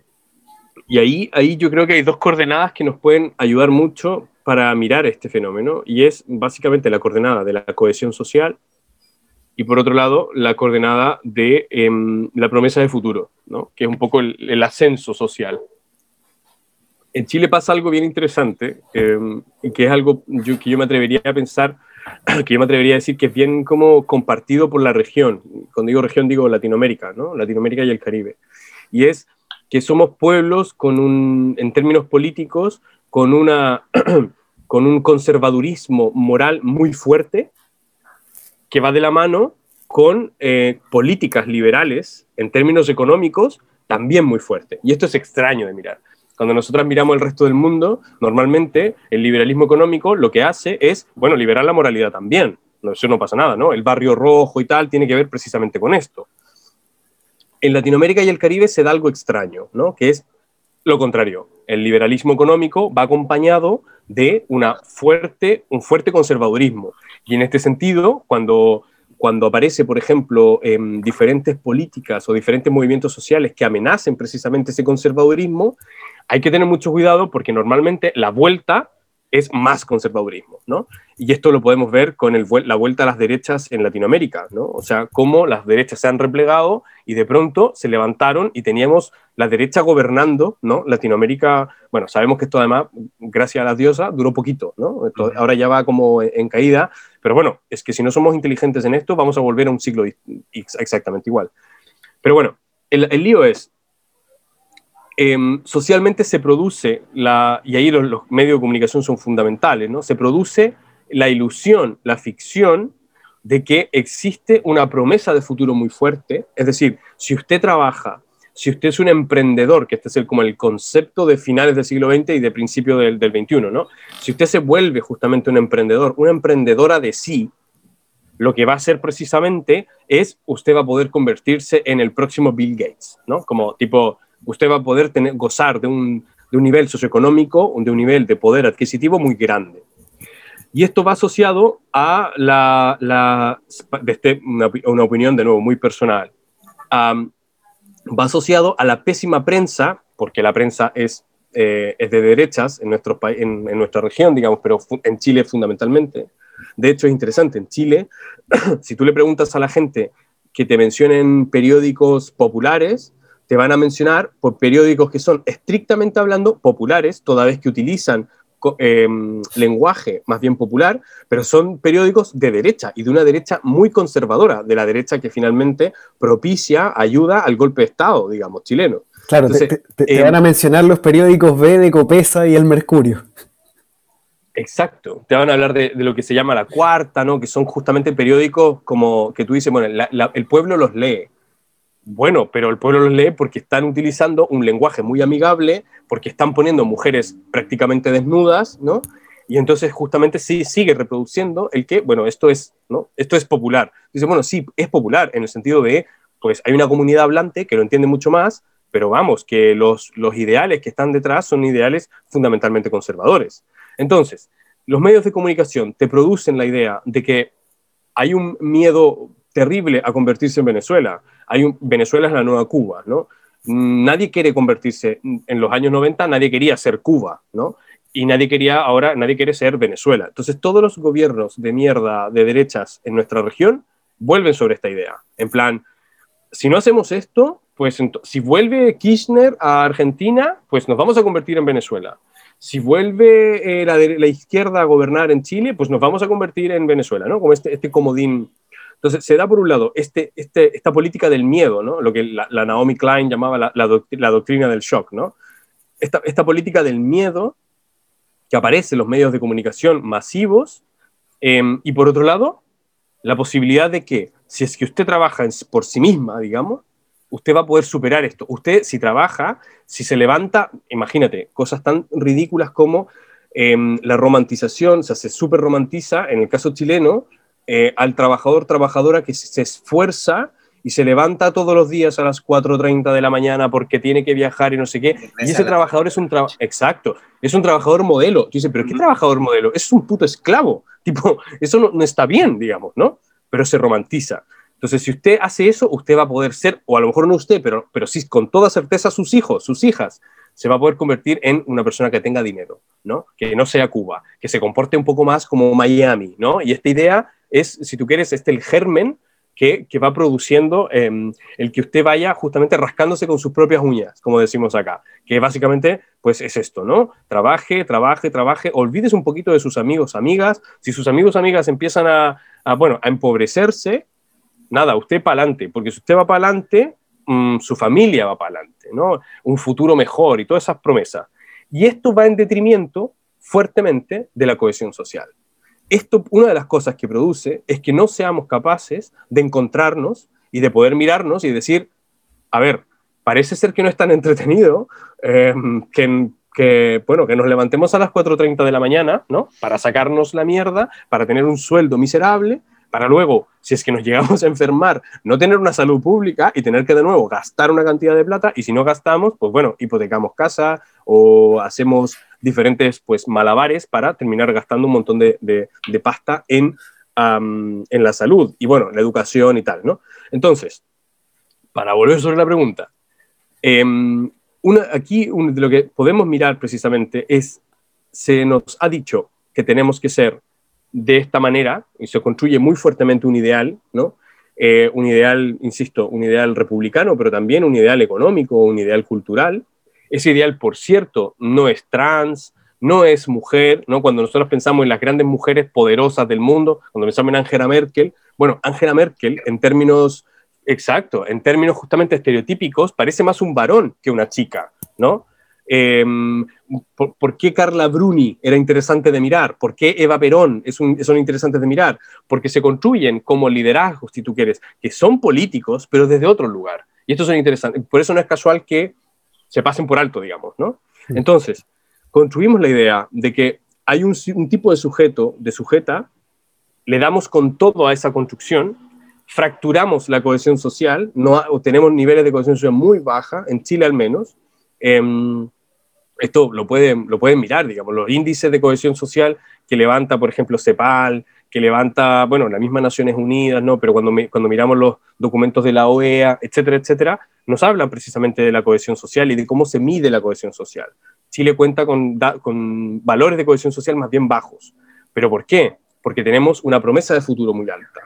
D: y ahí, ahí yo creo que hay dos coordenadas que nos pueden ayudar mucho para mirar este fenómeno, y es básicamente la coordenada de la cohesión social y por otro lado la coordenada de em, la promesa de futuro, ¿no? que es un poco el ascenso social en Chile pasa algo bien interesante, em, que es algo que yo me atrevería a pensar, <clears throat> que yo me atrevería a decir que es bien como compartido por la región. Cuando digo región digo Latinoamérica, ¿no? Latinoamérica y el Caribe. Y es que somos pueblos con un, en términos políticos, con, una, <clears throat> con un conservadurismo moral muy fuerte, que va de la mano con eh, políticas liberales en términos económicos también muy fuerte. Y esto es extraño de mirar. Cuando nosotros miramos el resto del mundo, normalmente el liberalismo económico lo que hace es, bueno, liberar la moralidad también, no, eso no pasa nada, ¿no? El barrio rojo y tal tiene que ver precisamente con esto. En Latinoamérica y el Caribe se da algo extraño, ¿no? Que es lo contrario. El liberalismo económico va acompañado de una fuerte, un fuerte conservadurismo. Y en este sentido, cuando, cuando aparece, por ejemplo, en diferentes políticas o diferentes movimientos sociales que amenacen precisamente ese conservadurismo, hay que tener mucho cuidado porque normalmente la vuelta es más conservadurismo, ¿no? Y esto lo podemos ver con el, la vuelta a las derechas en Latinoamérica, ¿no? O sea, cómo las derechas se han replegado y de pronto se levantaron y teníamos la derecha gobernando, ¿no? Latinoamérica, bueno, sabemos que esto además, gracias a las diosas, duró poquito, ¿no? ahora ya va como en caída, pero bueno, es que si no somos inteligentes en esto, vamos a volver a un siglo exactamente igual. Pero bueno, el, el lío es, Em, socialmente se produce, la, y ahí los, medios de comunicación son fundamentales, ¿no? se produce la ilusión, la ficción de que existe una promesa de futuro muy fuerte. Es decir, si usted trabaja, si usted es un emprendedor, que este es el, como el concepto de finales del siglo XX y de principio del, del XXI, ¿no? si usted se vuelve justamente un emprendedor, una emprendedora de sí, lo que va a hacer precisamente es usted va a poder convertirse en el próximo Bill Gates, ¿no? Como tipo, usted va a poder gozar de un, de un nivel socioeconómico, de un nivel de poder adquisitivo muy grande. Y esto va asociado a la este, una, opinión de nuevo muy personal, va asociado a la pésima prensa, porque la prensa es, eh, es de derechas en, nuestro, en, en, nuestra región, digamos, pero en Chile fundamentalmente. De hecho, es interesante, en Chile, <coughs> si tú le preguntas a la gente que te mencionen periódicos populares, te van a mencionar por periódicos que son estrictamente hablando populares, toda vez que utilizan em, lenguaje más bien popular, pero son periódicos de derecha y de una derecha muy conservadora, de la derecha que finalmente propicia, ayuda al golpe de Estado, digamos, chileno.
C: Claro, te, em, van a mencionar los periódicos B de Copesa y El Mercurio.
D: Exacto, te van a hablar de, lo que se llama la cuarta, ¿no? que son justamente periódicos como que tú dices, bueno, el pueblo los lee, bueno, pero el pueblo los lee porque están utilizando un lenguaje muy amigable, porque están poniendo mujeres prácticamente desnudas, ¿no? Y entonces justamente sí sigue reproduciendo el que, bueno, esto es, ¿no? Esto es popular. Dice, bueno, sí, es popular en el sentido de, pues hay una comunidad hablante que lo entiende mucho más, pero vamos, que los, los ideales que están detrás son ideales fundamentalmente conservadores. Entonces, los medios de comunicación te producen la idea de que hay un miedo terrible a convertirse en Venezuela. Hay Venezuela es la nueva Cuba, ¿no? Nadie quiere convertirse, en los años 90 nadie quería ser Cuba, ¿no? Y nadie quería, ahora nadie quiere ser Venezuela. Entonces todos los gobiernos de mierda de derechas en nuestra región vuelven sobre esta idea. En plan, si no hacemos esto, pues si vuelve Kirchner a Argentina, pues nos vamos a convertir en Venezuela. Si vuelve eh, la, la, izquierda a gobernar en Chile, pues nos vamos a convertir en Venezuela, ¿no? Como este, este comodín entonces, se da por un lado este, este, esta política del miedo, ¿no? lo que la, Naomi Klein llamaba la, doctrina del shock, ¿no? Esta, esta, política del miedo que aparece en los medios de comunicación masivos, em, y por otro lado, la posibilidad de que si es que usted trabaja por sí misma, digamos, usted va a poder superar esto. Usted, si trabaja, si se levanta, imagínate, cosas tan ridículas como em, la romantización, o sea, se súper romantiza, en el caso chileno, eh, al trabajador, trabajadora que se esfuerza y se levanta todos los días a las 4.30 de la mañana porque tiene que viajar y no sé qué. Y ese trabajador es un trabajador, exacto, es un trabajador modelo. Tú dices, pero ¿qué trabajador modelo? Es un puto esclavo. <laughs> Tipo, eso no, está bien, digamos, ¿no? Pero se romantiza. Entonces, si usted hace eso, usted va a poder ser, o a lo mejor no usted, pero, pero sí con toda certeza sus hijos, sus hijas, se va a poder convertir en una persona que tenga dinero, ¿no? Que no sea Cuba, que se comporte un poco más como Miami, ¿no? Y esta idea es, si tú quieres, este el germen que, que va produciendo em, el que usted vaya justamente rascándose con sus propias uñas, como decimos acá, que básicamente pues es esto, ¿no? Trabaje, trabaje, trabaje, olvides un poquito de sus amigos, amigas, si sus amigos, amigas empiezan a, bueno, a empobrecerse, nada, usted para adelante, porque si usted va para adelante, mm, su familia va para adelante, ¿no? Un futuro mejor y todas esas promesas. Y esto va en detrimento fuertemente de la cohesión social esto, una de las cosas que produce es que no seamos capaces de encontrarnos y de poder mirarnos y decir, a ver, parece ser que no es tan entretenido eh, que, bueno, que nos levantemos a las 4.30 de la mañana, ¿no? Para sacarnos la mierda, para tener un sueldo miserable, para luego, si es que nos <laughs> llegamos a enfermar, no tener una salud pública y tener que de nuevo gastar una cantidad de plata y si no gastamos, pues bueno, hipotecamos casa o hacemos diferentes pues malabares para terminar gastando un montón de, de, pasta en, en la salud y bueno, la educación y tal, ¿no? Entonces, para volver sobre la pregunta, em, una, aquí de lo que podemos mirar precisamente es, se nos ha dicho que tenemos que ser de esta manera, y se construye muy fuertemente un ideal, ¿no? Eh, un ideal, insisto, un ideal republicano, pero también un ideal económico, un ideal cultural. Ese ideal, por cierto, no es trans, no es mujer, ¿no? Cuando nosotros pensamos en las grandes mujeres poderosas del mundo, cuando pensamos en Angela Merkel, bueno, Angela Merkel, en términos, exacto, en términos justamente estereotípicos, parece más un varón que una chica, ¿no? Em, por, qué Carla Bruni era interesante de mirar? ¿Por qué Eva Perón es son interesantes de mirar? Porque se construyen como liderazgos, si tú quieres, que son políticos, pero desde otro lugar. Y estos son interesantes. Por eso no es casual que se pasen por alto, digamos, ¿no? Entonces, construimos la idea de que hay un, un tipo de sujeto, de sujeta, le damos con todo a esa construcción, fracturamos la cohesión social, no, tenemos niveles de cohesión social muy baja, en Chile al menos, eh, esto lo pueden, lo pueden mirar, digamos, los índices de cohesión social que levanta, por ejemplo, CEPAL, que levanta, bueno, las mismas Naciones Unidas, ¿no? Pero cuando, cuando miramos los documentos de la OEA, etcétera, etcétera, nos hablan precisamente de la cohesión social y de cómo se mide la cohesión social. Chile cuenta con, con valores de cohesión social más bien bajos. ¿Pero por qué? Porque tenemos una promesa de futuro muy alta.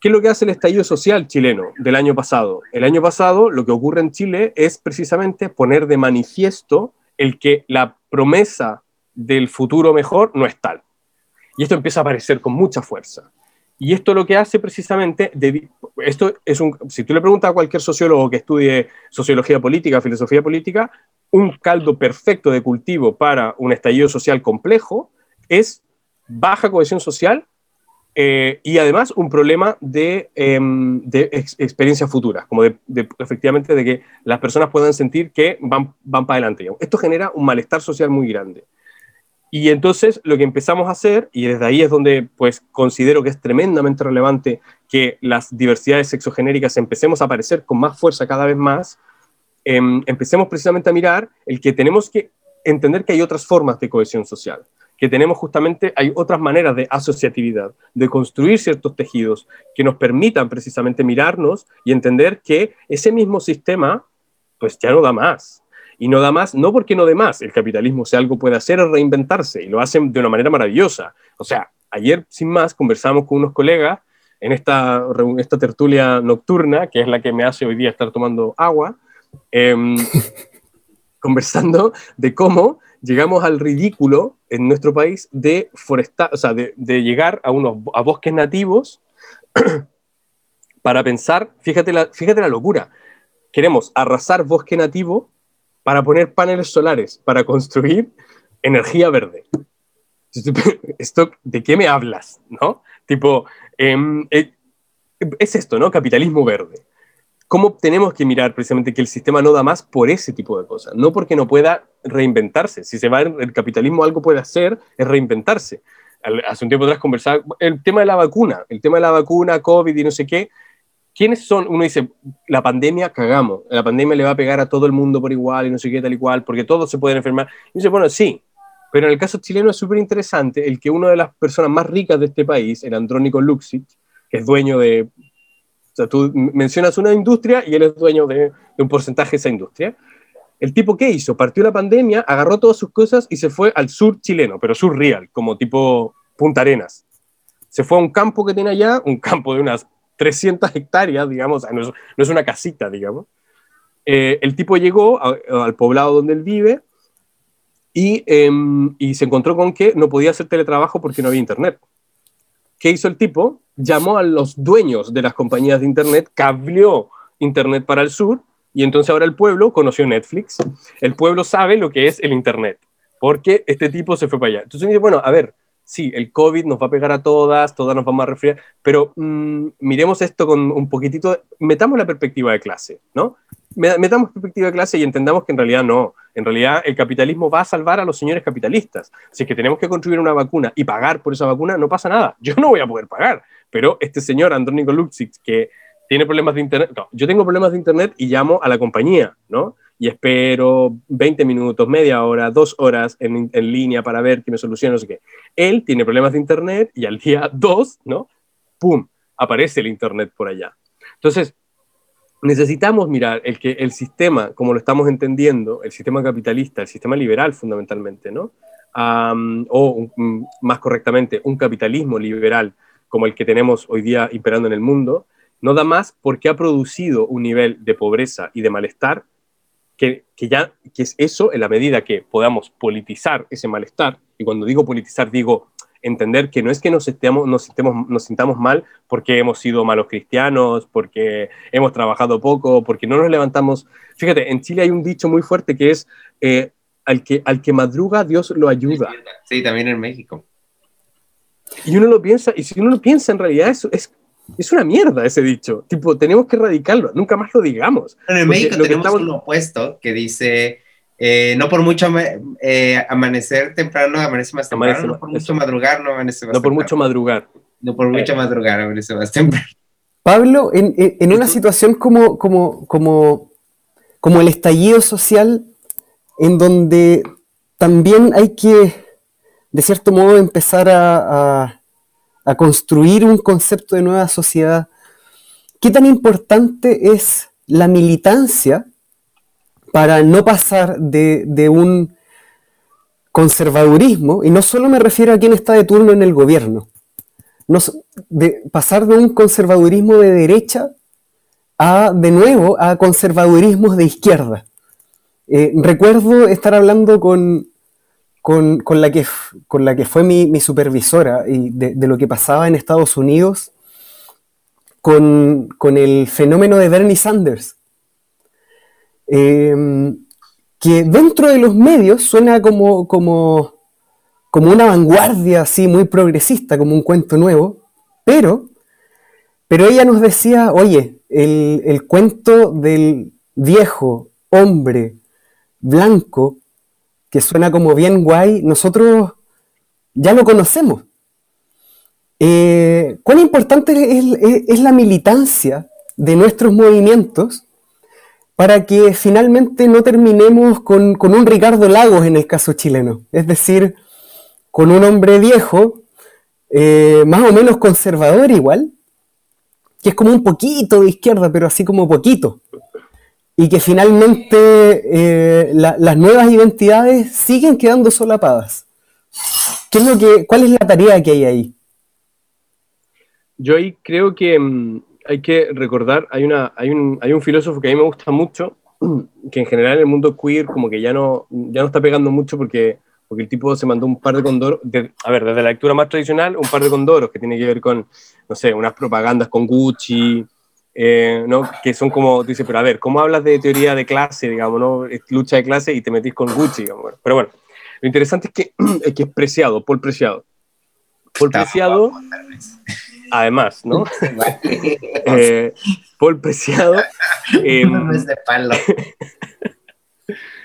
D: ¿Qué es lo que hace el estallido social chileno del año pasado? El año pasado lo que ocurre en Chile es precisamente poner de manifiesto el que la promesa del futuro mejor no es tal. Y esto empieza a aparecer con mucha fuerza. Y esto lo que hace precisamente, esto es un, si tú le preguntas a cualquier sociólogo que estudie sociología política, filosofía política, un caldo perfecto de cultivo para un estallido social complejo es baja cohesión social eh, y además un problema de, em, de experiencias futuras, como de, efectivamente de que las personas puedan sentir que van, van para adelante. Esto genera un malestar social muy grande. Y entonces lo que empezamos a hacer, y desde ahí es donde pues considero que es tremendamente relevante que las diversidades sexogenéricas empecemos a aparecer con más fuerza cada vez más, em, empecemos precisamente a mirar el que tenemos que entender que hay otras formas de cohesión social que tenemos justamente, hay otras maneras de asociatividad, de construir ciertos tejidos que nos permitan precisamente mirarnos y entender que ese mismo sistema, pues ya no da más. Y no da más, no porque no dé más, el capitalismo, si algo puede hacer es reinventarse y lo hacen de una manera maravillosa. O sea, ayer, sin más, conversamos con unos colegas en esta, esta tertulia nocturna, que es la que me hace hoy día estar tomando agua, em, <laughs> conversando de cómo llegamos al ridículo en nuestro país de forestar, o sea, de, llegar a unos a bosques nativos <clears throat> para pensar, fíjate la, fíjate la locura, queremos arrasar bosque nativo para poner paneles solares, para construir energía verde. <laughs> Esto, ¿De qué me hablas? ¿No? Tipo, em, eh, es esto, ¿no? Capitalismo verde cómo tenemos que mirar precisamente que el sistema no da más por ese tipo de cosas, no porque no pueda reinventarse. Si se va el capitalismo, algo puede hacer, es reinventarse. Hace un tiempo atrás conversaba el tema de la vacuna, el tema de la vacuna, COVID y no sé qué. ¿Quiénes son? Uno dice, la pandemia cagamos, la pandemia le va a pegar a todo el mundo por igual y no sé qué, tal y cual, porque todos se pueden enfermar. Y dice, bueno, sí, pero en el caso chileno es súper interesante el que una de las personas más ricas de este país, el Andrónico Luxich, que es dueño de o sea, tú mencionas una industria y él es dueño de, un porcentaje de esa industria. El tipo, ¿qué hizo? Partió la pandemia, agarró todas sus cosas y se fue al sur chileno, pero sur real, como tipo Punta Arenas. Se fue a un campo que tiene allá, un campo de unas 300 hectáreas, digamos, no es, una casita, digamos. Eh, el tipo llegó al poblado donde él vive y, em, y se encontró con que no podía hacer teletrabajo porque no había internet. ¿Qué hizo el tipo? Llamó a los dueños de las compañías de Internet, cableó Internet para el sur y entonces ahora el pueblo conoció Netflix. El pueblo sabe lo que es el Internet, porque este tipo se fue para allá. Entonces dice, bueno, a ver, sí, el COVID nos va a pegar a todas, todas nos vamos a resfriar, pero mm, miremos esto con un poquitito, metamos la perspectiva de clase, ¿no? metamos perspectiva de clase y entendamos que en realidad no. En realidad el capitalismo va a salvar a los señores capitalistas. Si es que tenemos que construir una vacuna y pagar por esa vacuna, no pasa nada. Yo no voy a poder pagar. Pero este señor, Andrónico Luxic, que tiene problemas de internet, yo tengo problemas de internet y llamo a la compañía, ¿no? Y espero 20 minutos, media hora, dos horas en, en línea para ver que me solucione, no sé. Él tiene problemas de internet y al día <laughs> dos, ¿no? ¡Pum! Aparece el internet por allá. Entonces, necesitamos mirar el, que, el sistema, como lo estamos entendiendo, el sistema capitalista, el sistema liberal fundamentalmente, ¿no? o más correctamente, un capitalismo liberal como el que tenemos hoy día imperando en el mundo, no da más porque ha producido un nivel de pobreza y de malestar que, que, ya que es eso en la medida que podamos politizar ese malestar, y cuando digo politizar digo entender que no es que nos, estemos, nos, sintamos, nos sintamos mal porque hemos sido malos cristianos, porque hemos trabajado poco, porque no nos levantamos. Fíjate, en Chile hay un dicho muy fuerte que es, eh, al, que, al que madruga, Dios lo ayuda.
B: Sí, también en México.
D: Y uno lo piensa, y si uno lo piensa, en realidad es, es, es una mierda ese dicho. Tipo, tenemos que erradicarlo, nunca más lo digamos.
B: en México lo tenemos estamos... un opuesto que dice eh, no por mucho eh, amanecer temprano, amanece más temprano. no por mucho madrugar, no amanece más
D: No por mucho madrugar.
B: No por mucho madrugar, amanece más temprano.
C: Pablo, en, en una situación como, como, como, como el estallido social, en donde también hay que, de cierto modo, empezar a, a, a construir un concepto de nueva sociedad, ¿qué tan importante es la militancia para no pasar de, un conservadurismo, y no solo me refiero a quien está de turno en el gobierno, no, de pasar de un conservadurismo de derecha a, de nuevo, a conservadurismos de izquierda. Eh, recuerdo estar hablando con, con, la, que, con la que fue mi, supervisora y de, lo que pasaba en Estados Unidos con, con el fenómeno de Bernie Sanders. Em, que dentro de los medios suena como, como, como una vanguardia así muy progresista, como un cuento nuevo, pero, pero ella nos decía, oye, el, el cuento del viejo hombre blanco, que suena como bien guay, nosotros ya lo conocemos. Eh, ¿Cuán importante es, la militancia de nuestros movimientos para que finalmente no terminemos con, un Ricardo Lagos en el caso chileno, es decir, con un hombre viejo, eh, más o menos conservador igual, que es como un poquito de izquierda, pero así como poquito, y que finalmente eh, las nuevas identidades siguen quedando solapadas. ¿Qué es lo que, ¿Cuál es la tarea que hay ahí?
D: Yo ahí creo que mm, hay que recordar, hay, una, hay, un, hay un filósofo que a mí me gusta mucho, que en general en el mundo queer como que ya no, ya no está pegando mucho porque, porque el tipo se mandó un par de condoros, a ver, desde la lectura más tradicional, un par de condoros que tiene que ver con, no sé, unas propagandas con Gucci, eh, ¿no? que son como, dice, pero a ver, ¿cómo hablas de teoría de clase, digamos, ¿no? lucha de clase y te metís con Gucci? Digamos, pero bueno, lo interesante es que, <clears throat> es que es Preciado, Paul Preciado. Paul Preciado además, ¿no? <laughs> <laughs> eh, Paul Preciado.
B: Eh, <laughs> no es de palo.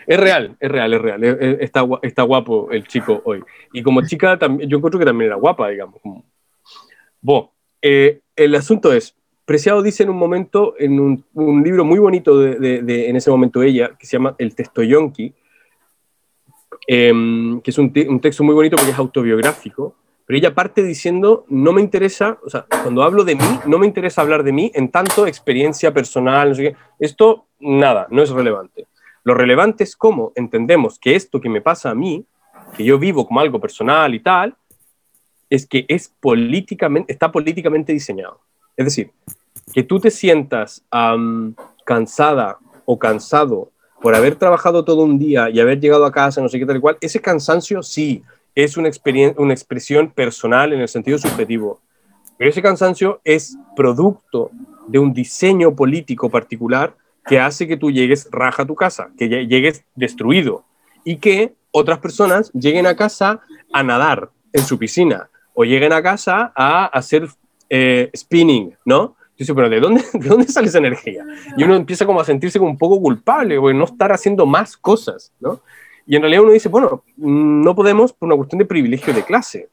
D: es real, es real, es real. Está, está guapo el chico hoy. Y como chica, también, yo encuentro que también era guapa, digamos. Bueno, eh, el asunto es, Preciado dice en un momento, en un, libro muy bonito de, en ese momento ella, que se llama El texto yonki, em, que es un, un, texto muy bonito porque es autobiográfico, pero ella parte diciendo, no me interesa, o sea, cuando hablo de mí, no me interesa hablar de mí en tanto experiencia personal, no sé qué. Esto, nada, no es relevante. Lo relevante es cómo entendemos que esto que me pasa a mí, que yo vivo como algo personal y tal, es que es políticamente, está políticamente diseñado. Es decir, que tú te sientas cansada o cansado por haber trabajado todo un día y haber llegado a casa, no sé qué tal y cual, ese cansancio sí, es una, una expresión personal en el sentido subjetivo. Pero ese cansancio es producto de un diseño político particular que hace que tú llegues raja a tu casa, que llegues destruido y que otras personas lleguen a casa a nadar en su piscina o lleguen a casa a hacer eh, spinning, ¿no? Dice, pero ¿de dónde, <laughs> ¿de dónde sale esa energía? Y uno empieza como a sentirse como un poco culpable, porque no estar haciendo más cosas, ¿no? Y en realidad uno dice, bueno, no podemos por una cuestión de privilegio de clase.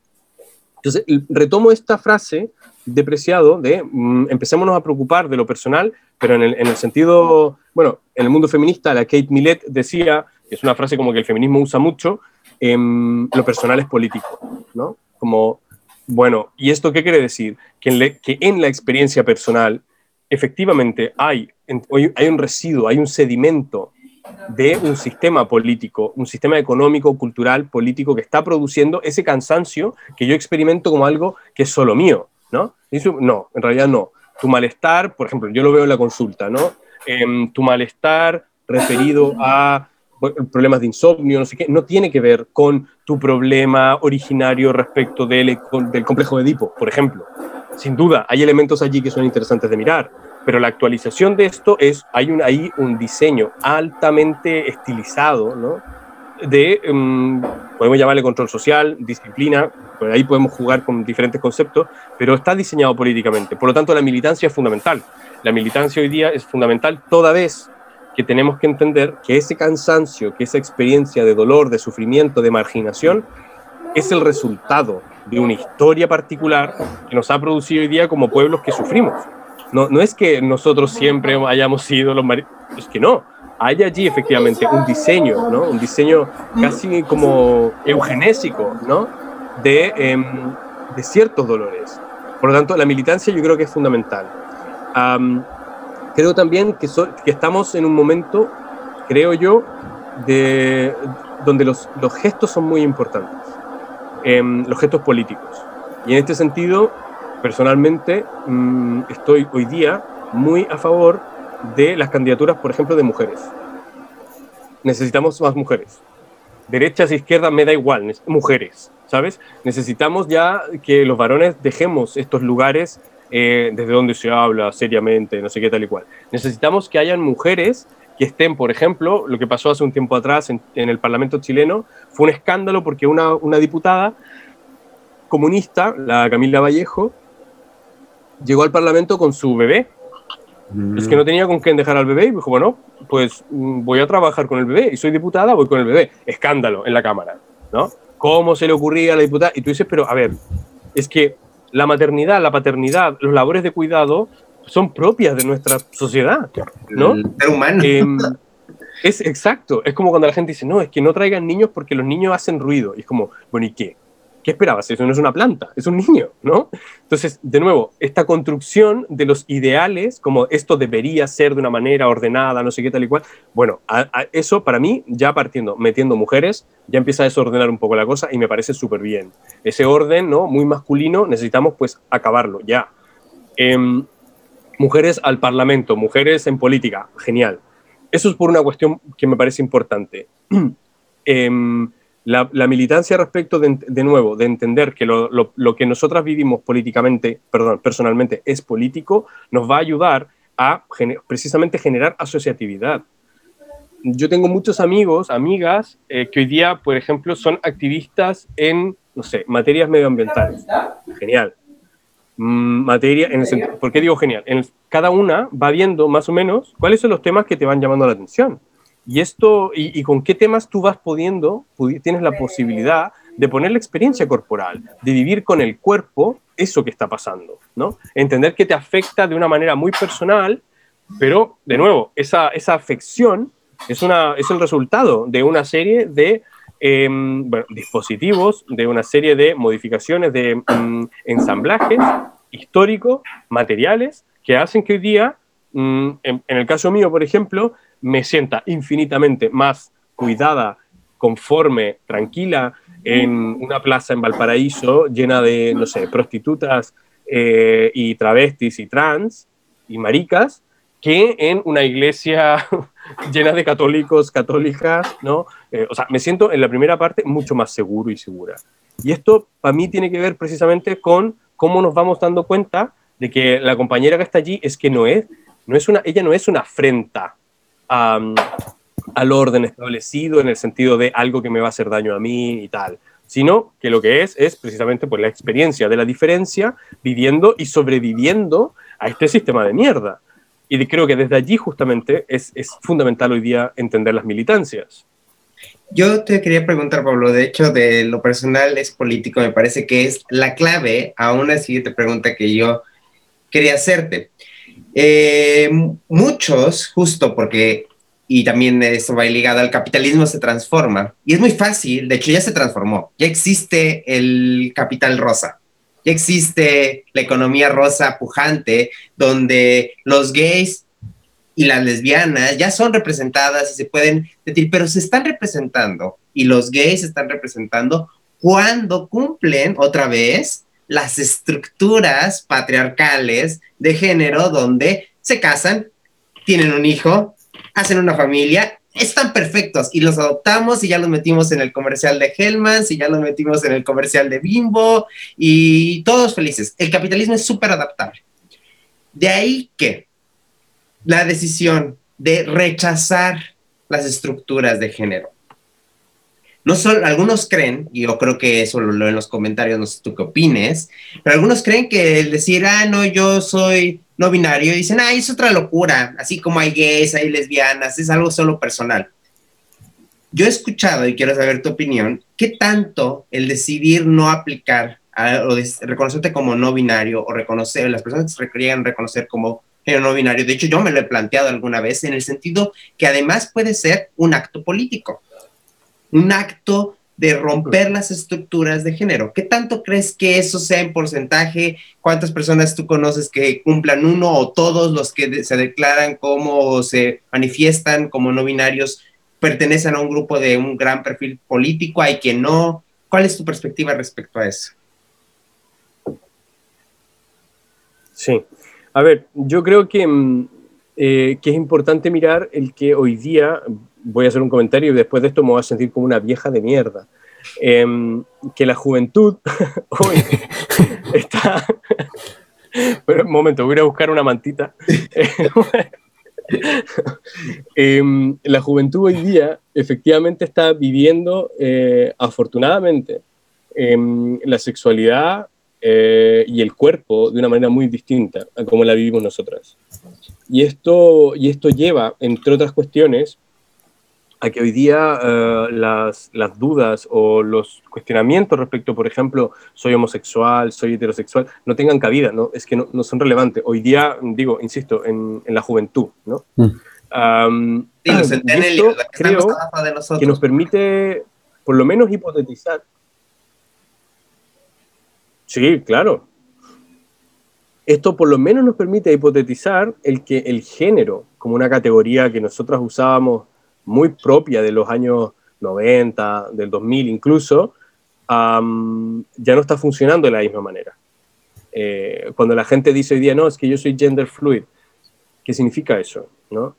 D: Entonces, retomo esta frase depreciado de mm, empecémonos a preocupar de lo personal, pero en el, en el, sentido, bueno, en el mundo feminista, la Kate Millett decía, que es una frase como que el feminismo usa mucho, eh, lo personal es político, ¿no? Como, bueno, ¿y esto qué quiere decir? Que en, la experiencia personal efectivamente hay, hay un residuo, hay un sedimento de un sistema político, un sistema económico, cultural, político que está produciendo ese cansancio que yo experimento como algo que es solo mío, ¿no? no, en realidad no. Tu malestar, por ejemplo, yo lo veo en la consulta, ¿no? Eh, tu malestar referido a problemas de insomnio, no sé qué, no tiene que ver con tu problema originario respecto del, del complejo de Edipo, por ejemplo. Sin duda, hay elementos allí que son interesantes de mirar, pero la actualización de esto es, hay un, ahí un diseño altamente estilizado, ¿no? De, um, podemos llamarle control social, disciplina, pues ahí podemos jugar con diferentes conceptos, pero está diseñado políticamente. Por lo tanto, la militancia es fundamental. La militancia hoy día es fundamental toda vez que tenemos que entender que ese cansancio, que esa experiencia de dolor, de sufrimiento, de marginación, es el resultado de una historia particular que nos ha producido hoy día como pueblos que sufrimos. No, no es que nosotros siempre hayamos sido los es que no. Hay allí efectivamente un diseño, ¿no? Un diseño casi como eugenésico, ¿no? De, eh, de ciertos dolores. Por lo tanto, la militancia yo creo que es fundamental. Um, creo también que, que estamos en un momento, creo yo, de, donde los, los gestos son muy importantes, eh, los gestos políticos. Y en este sentido, personalmente, mmm, estoy hoy día muy a favor de las candidaturas, por ejemplo, de mujeres. Necesitamos más mujeres. Derechas, izquierdas, me da igual, mujeres, ¿sabes? Necesitamos ya que los varones dejemos estos lugares eh, desde donde se habla seriamente, no sé qué tal y cual. Necesitamos que hayan mujeres que estén, por ejemplo, lo que pasó hace un tiempo atrás en, en el Parlamento chileno, fue un escándalo porque una, una diputada comunista, la Camila Vallejo, llegó al Parlamento con su bebé. Mm. Es que no tenía con quién dejar al bebé y dijo, bueno, pues mm, voy a trabajar con el bebé y soy diputada, voy con el bebé. Escándalo en la Cámara, ¿no? ¿Cómo se le ocurría a la diputada? Y tú dices, pero a ver, es que la maternidad, la paternidad, los labores de cuidado son propias de nuestra sociedad, ¿no?
B: El ser humano.
D: Eh, <laughs> es exacto, es como cuando la gente dice, no, es que no traigan niños porque los niños hacen ruido. Y es como, bueno, ¿y qué? ¿Qué esperabas? Eso no es una planta, es un niño, ¿no? Entonces, de nuevo, esta construcción de los ideales, como esto debería ser de una manera ordenada, no sé qué tal y cual, bueno, eso para mí, ya partiendo, metiendo mujeres, ya empieza a desordenar un poco la cosa y me parece súper bien. Ese orden, ¿no? Muy masculino, necesitamos pues acabarlo, ya. Eh, mujeres al Parlamento, mujeres en política, genial. Eso es por una cuestión que me parece importante. eh, <clears throat> la, militancia respecto de, nuevo, de entender que lo, lo, que nosotras vivimos políticamente, perdón, personalmente es político, nos va a ayudar a precisamente generar asociatividad. Yo tengo muchos amigos, amigas, eh, que hoy día, por ejemplo, son activistas en, no sé, materias medioambientales. Genial. Mm, materia, en el sentido, ¿por qué digo genial? En cada una va viendo más o menos cuáles son los temas que te van llamando la atención. Y esto, y, y, con qué temas tú vas pudiendo, tienes la posibilidad de poner la experiencia corporal, de vivir con el cuerpo eso que está pasando, ¿no? Entender que te afecta de una manera muy personal, pero, de nuevo, esa, esa afección es, una, es el resultado de una serie de eh, bueno, dispositivos, de una serie de modificaciones, de um, ensamblajes históricos, materiales, que hacen que hoy día, en, en el caso mío, por ejemplo, me sienta infinitamente más cuidada, conforme, tranquila en una plaza en Valparaíso llena de, no sé, prostitutas eh, y travestis y trans y maricas, que en una iglesia <laughs> llena de católicos, católicas, ¿no? Eh, o sea, me siento en la primera parte mucho más seguro y segura. Y esto para mí tiene que ver precisamente con cómo nos vamos dando cuenta de que la compañera que está allí es que no es, no es una, ella no es una afrenta Al orden establecido en el sentido de algo que me va a hacer daño a mí y tal, sino que lo que es es precisamente pues, la experiencia de la diferencia viviendo y sobreviviendo a este sistema de mierda. Y creo que desde allí justamente es, es fundamental hoy día entender las militancias.
B: Yo te quería preguntar, Pablo, de hecho, de lo personal es político, me parece que es la clave a una siguiente pregunta que yo quería hacerte. Eh, muchos, justo porque, y también eso va ligado al capitalismo, se transforma. Y es muy fácil, de hecho ya se transformó, ya existe el capital rosa, ya existe la economía rosa pujante, donde los gays y las lesbianas ya son representadas y se pueden decir, pero se están representando y los gays se están representando cuando cumplen otra vez las estructuras patriarcales de género donde se casan, tienen un hijo, hacen una familia, están perfectos y los adoptamos y ya los metimos en el comercial de Hellmans y ya los metimos en el comercial de Bimbo y todos felices. El capitalismo es súper adaptable. De ahí que la decisión de rechazar las estructuras de género. No solo, algunos creen, y yo creo que eso lo leo en los comentarios, no sé tú qué opines, pero algunos creen que el decir, ah, no, yo soy no binario, dicen, ah, es otra locura, así como hay gays, hay lesbianas, es algo solo personal. Yo he escuchado y quiero saber tu opinión, ¿qué tanto el decidir no aplicar o reconocerte como no binario o reconocer, las personas que querían reconocer como no binario, de hecho yo me lo he planteado alguna vez en el sentido que además puede ser un acto político? Un acto de romper las estructuras de género. ¿Qué tanto crees que eso sea en porcentaje? ¿Cuántas personas tú conoces que cumplan uno o todos los que se declaran como o se manifiestan como no binarios pertenecen a un grupo de un gran perfil político? ¿Hay quien no? ¿Cuál es tu perspectiva respecto a eso?
D: Sí, a ver, yo creo que, mm, eh, que es importante mirar el que hoy día voy a hacer un comentario y después de esto me voy a sentir como una vieja de mierda. Em, que la juventud <laughs> hoy <laughs> está... <laughs> Pero un momento, voy a buscar una mantita. Em, la juventud hoy día efectivamente está viviendo, eh, afortunadamente, em, la sexualidad eh, y el cuerpo de una manera muy distinta a como la vivimos nosotras. Y esto, y esto lleva, entre otras cuestiones, a que hoy día eh, las, las, dudas o los cuestionamientos respecto, por ejemplo, soy homosexual, soy heterosexual, no tengan cabida, ¿no? es que no, no son relevantes. Hoy día, digo, insisto, en, en la juventud, ¿no? Mm. sí, creo que nos permite, por lo menos, hipotetizar. Sí, claro. Esto por lo menos nos permite hipotetizar el que el género, como una categoría que nosotros usábamos muy propia de los años 90, del 2000 incluso, ya no está funcionando de la misma manera. Eh, cuando la gente dice hoy día, no, es que yo soy gender fluid, ¿qué significa eso? ¿no?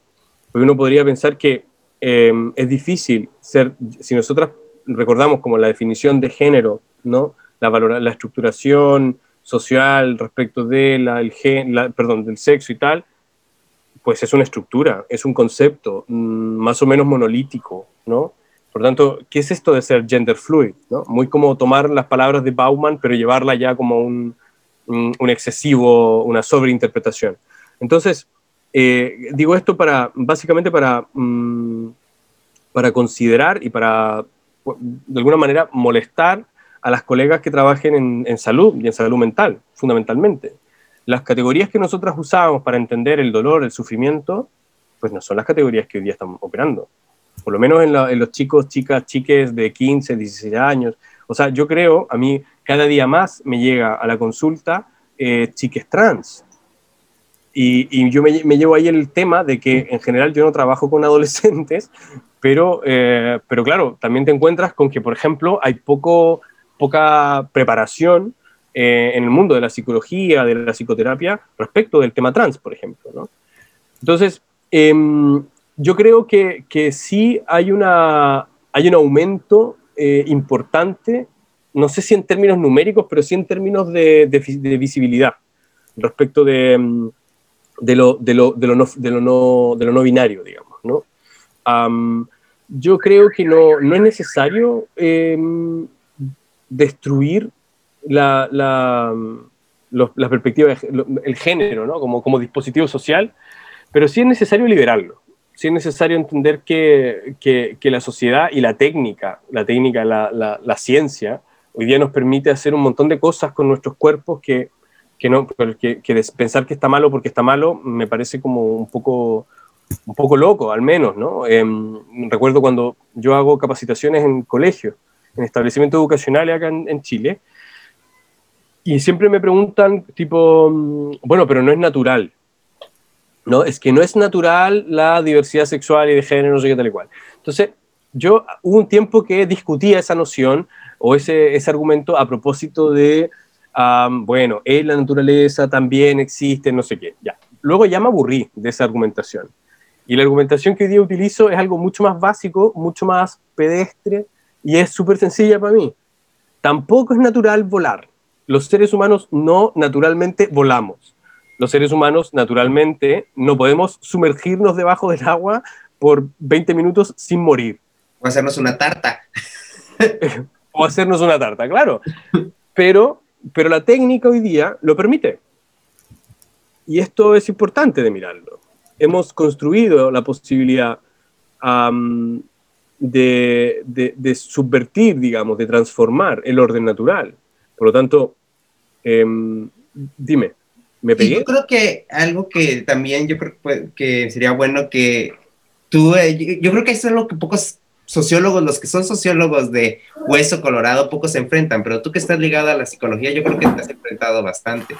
D: Porque uno podría pensar que em, es difícil ser, si nosotras recordamos como la definición de género, ¿no? la, la estructuración social respecto de la, el gen, perdón, del sexo y tal, pues es una estructura, es un concepto mm, más o menos monolítico, ¿no? Por tanto, ¿qué es esto de ser gender fluid? ¿no? Muy como tomar las palabras de Bauman, pero llevarla ya como un, un, excesivo, una sobreinterpretación. Entonces, eh, digo esto para, básicamente para, mm, para considerar y para, de alguna manera, molestar a las colegas que trabajen en, en salud y en salud mental, fundamentalmente las categorías que nosotras usábamos para entender el dolor, el sufrimiento, pues no son las categorías que hoy día están operando. Por lo menos en, los chicos, chicas, chiques de 15, 16 años. O sea, yo creo, a mí cada día más me llega a la consulta eh, chiques trans. Y, yo me, llevo ahí el tema de que en general yo no trabajo con adolescentes, pero, eh, pero claro, también te encuentras con que, por ejemplo, hay poco, poca preparación eh, en el mundo de la psicología, de la psicoterapia, respecto del tema trans, por ejemplo. ¿no? Entonces, em, yo creo que, que, sí hay, una, hay un aumento eh, importante, no sé si en términos numéricos, pero sí en términos de, de, visibilidad respecto de, em, de, lo, de, lo, de, lo no, de, lo no, de lo no binario, digamos. ¿no? yo creo que no, no es necesario em, destruir la, la, la perspectiva, el género, ¿no? Como, como dispositivo social, pero sí es necesario liberarlo. Sí es necesario entender que, que, que la sociedad y la técnica, la técnica, la, la, ciencia, hoy día nos permite hacer un montón de cosas con nuestros cuerpos que, que no, que, que pensar que está malo porque está malo me parece como un poco, un poco loco, al menos, ¿no? Eh, recuerdo cuando yo hago capacitaciones en colegios, en establecimientos educacionales acá en Chile, y siempre me preguntan, tipo, mm, bueno, pero no es natural. No, es que no es natural la diversidad sexual y de género, no sé qué tal y cual. Entonces, yo hubo un tiempo que discutía esa noción o ese, ese argumento a propósito de, bueno, en la naturaleza también existe, no sé qué. Ya. Luego ya me aburrí de esa argumentación. Y la argumentación que hoy día utilizo es algo mucho más básico, mucho más pedestre y es súper sencilla para mí. Tampoco es natural volar los seres humanos no naturalmente volamos. Los seres humanos naturalmente no podemos sumergirnos debajo del agua por 20 minutos sin morir.
B: O hacernos una tarta. <laughs>
D: o hacernos una tarta, claro. Pero, pero la técnica hoy día lo permite. Y esto es importante de mirarlo. Hemos construido la posibilidad um, de, de, de subvertir, digamos, de transformar el orden natural por lo tanto, eh, dime, ¿me pegué?
B: yo creo que algo que también yo creo que sería bueno que tú, eh, yo creo que eso es lo que pocos sociólogos, los que son sociólogos de hueso colorado, pocos se enfrentan, pero tú que estás ligado a la psicología, yo creo que te has enfrentado bastante.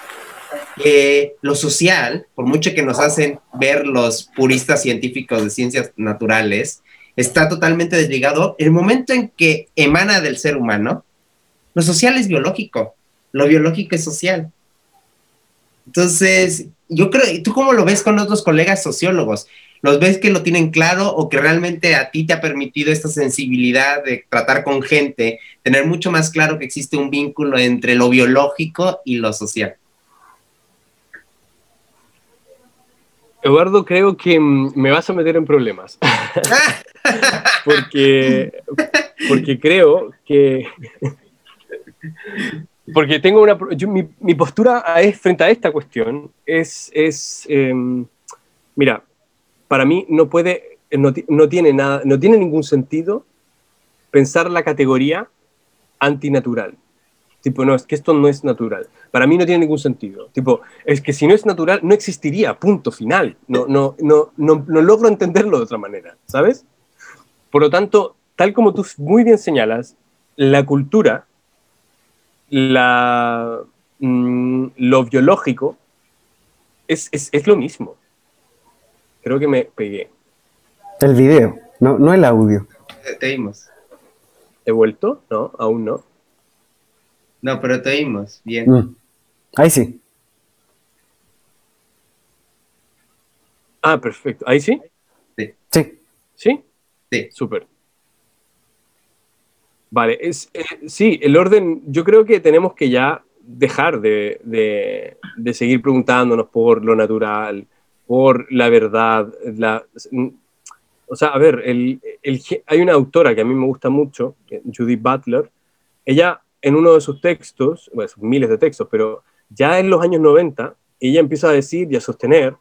B: Eh, lo social, por mucho que nos hacen ver los puristas científicos de ciencias naturales, está totalmente desligado. El momento en que emana del ser humano, lo social es biológico, lo biológico es social. Entonces, yo creo, ¿tú cómo lo ves con otros colegas sociólogos? ¿Los ves que lo tienen claro o que realmente a ti te ha permitido esta sensibilidad de tratar con gente, tener mucho más claro que existe un vínculo entre lo biológico y lo social?
D: Eduardo, creo que me vas a meter en problemas. <laughs> <laughs> porque, porque creo que porque tengo una. mi, postura es, frente a esta cuestión es. es em, mira, para mí no puede. No, no, tiene nada, no tiene ningún sentido pensar la categoría antinatural. Tipo, no, es que esto no es natural. Para mí no tiene ningún sentido. Tipo, es que si no es natural, no existiría, punto final. No, no, no, no, no logro entenderlo de otra manera, ¿sabes? Por lo tanto, tal como tú muy bien señalas, la cultura la, mm, lo biológico es, es, es, lo mismo. Creo que me pegué.
C: El video, no, no el audio.
B: Te oímos.
D: ¿He vuelto? No, aún no.
B: No, pero te oímos. Bien.
C: Mm. Ahí sí.
D: Ah, perfecto. ¿Ahí sí?
B: Sí.
C: Sí.
D: ¿Sí?
B: Sí.
D: Súper. Vale, es, eh, sí, el orden, yo creo que tenemos que ya dejar de, de, seguir preguntándonos por lo natural, por la verdad. La, o sea, a ver, el, el, hay una autora que a mí me gusta mucho, Judith Butler, ella en uno de sus textos, miles de textos, pero ya en los años 90, ella empieza a decir y a sostener,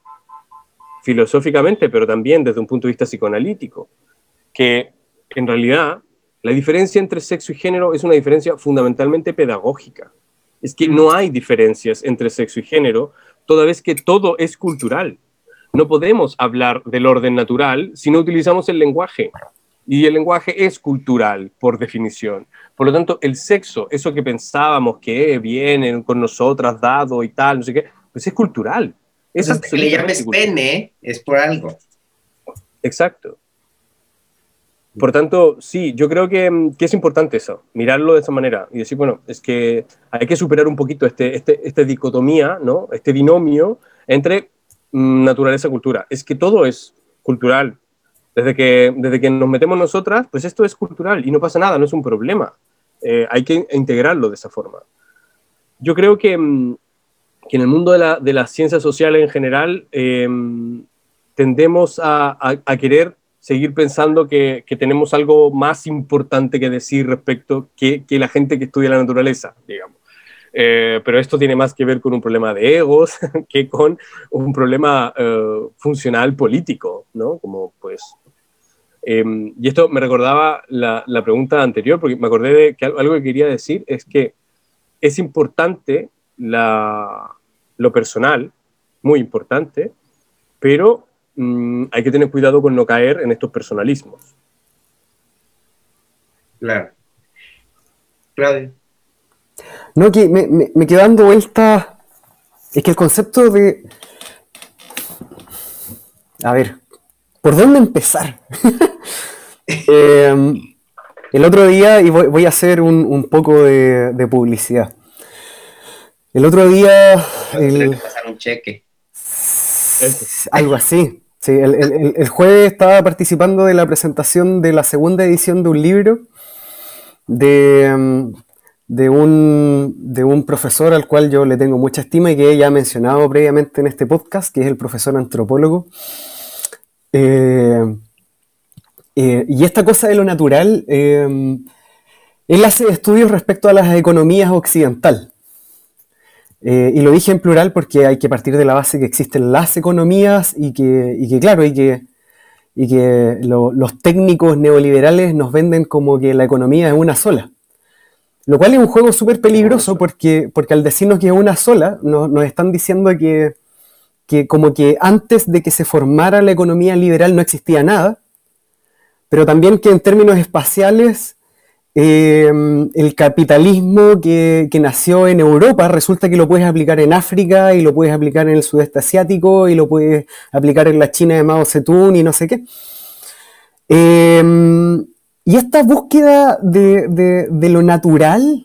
D: filosóficamente, pero también desde un punto de vista psicoanalítico, que en realidad la diferencia entre sexo y género es una diferencia fundamentalmente pedagógica. Es que no hay diferencias entre sexo y género, toda vez que todo es cultural. No podemos hablar del orden natural si no utilizamos el lenguaje. Y el lenguaje es cultural, por definición. Por lo tanto, el sexo, eso que pensábamos que viene con nosotras dado y tal, no sé qué, pues es cultural.
B: Es Entonces, que le llames pene es por algo.
D: Exacto. Por tanto, sí, yo creo que, que, es importante eso, mirarlo de esa manera y decir, bueno, es que hay que superar un poquito este, este, esta dicotomía, ¿no? este binomio entre mm, naturaleza y cultura. Es que todo es cultural. Desde que, desde que nos metemos nosotras, pues esto es cultural y no pasa nada, no es un problema. Eh, hay que integrarlo de esa forma. Yo creo que, mm, que en el mundo de, la, de las ciencias sociales en general eh, tendemos a, a querer seguir pensando que, tenemos algo más importante que decir respecto que, que la gente que estudia la naturaleza, digamos. Eh, pero esto tiene más que ver con un problema de egos <laughs> que con un problema eh, funcional político, ¿no? Como pues... Em, y esto me recordaba la, la, pregunta anterior, porque me acordé de que algo que quería decir es que es importante la, lo personal, muy importante, pero mm, hay que tener cuidado con no caer en estos personalismos.
B: Claro. Claudio.
C: No, que me, me, quedo dando vuelta. Es que el concepto de. A ver, ¿por dónde empezar? <laughs> Em, el otro día, y voy, a hacer un, poco de, publicidad. El otro día. El,
B: un cheque. <laughs>
C: Algo así. Sí, el, el, jueves estaba participando de la presentación de la segunda edición de un libro de, em, de un, de un profesor al cual yo le tengo mucha estima y que ya he mencionado previamente en este podcast, que es el profesor antropólogo. Eh, eh, y esta cosa de lo natural, eh, él hace estudios respecto a las economías occidental. Y lo dije en plural porque hay que partir de la base que existen las economías y que, y que claro, y que, y que los técnicos neoliberales nos venden como que la economía es una sola. Lo cual es un juego súper peligroso porque, porque al decirnos que es una sola, nos están diciendo que, como que antes de que se formara la economía liberal no existía nada, pero también que en términos espaciales em, el capitalismo que, nació en Europa resulta que lo puedes aplicar en África y lo puedes aplicar en el sudeste asiático y lo puedes aplicar en la China de Mao Zedong y no sé qué. Em, y esta búsqueda de, lo natural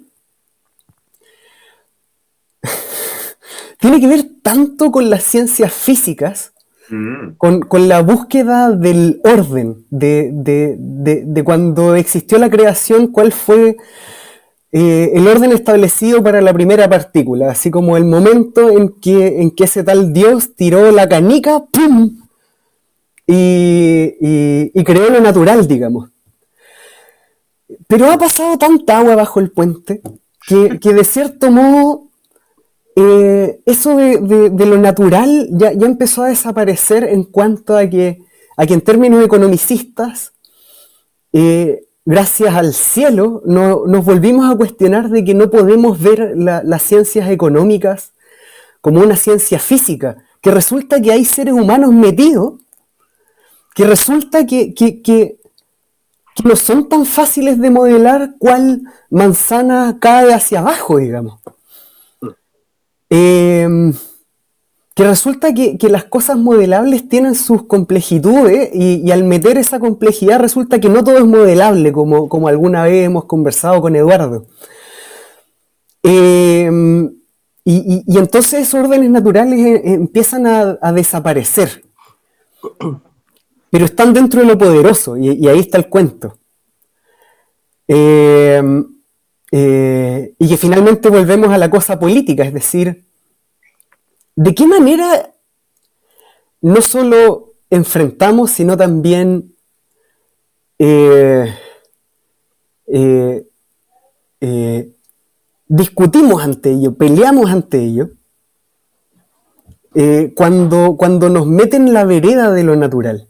C: <laughs> tiene que ver tanto con las ciencias físicas, mm. con, la búsqueda del orden, de, cuando existió la creación, cuál fue eh, el orden establecido para la primera partícula, así como el momento en que, en que ese tal Dios tiró la canica, ¡pum! y creó lo natural, digamos. Pero ha pasado tanta agua bajo el puente que, de cierto modo eh, eso de, lo natural ya, empezó a desaparecer en cuanto a que, a en términos economicistas, eh, gracias al cielo, no, nos volvimos a cuestionar de que no podemos ver las ciencias económicas como una ciencia física, que resulta que hay seres humanos metidos, que resulta que que no son tan fáciles de modelar cuál manzana cae hacia abajo, digamos. Em, que resulta que, las cosas modelables tienen sus complejitudes y, al meter esa complejidad resulta que no todo es modelable, como, como alguna vez hemos conversado con Eduardo. Em, y, entonces esos órdenes naturales eh, empiezan a, a desaparecer pero están dentro de lo poderoso, y, ahí está el cuento. Eh, eh, y que finalmente volvemos a la cosa política, es decir, ¿de qué manera no solo enfrentamos, sino también eh, discutimos ante ello, peleamos ante ello, cuando, cuando nos meten en la vereda de lo natural?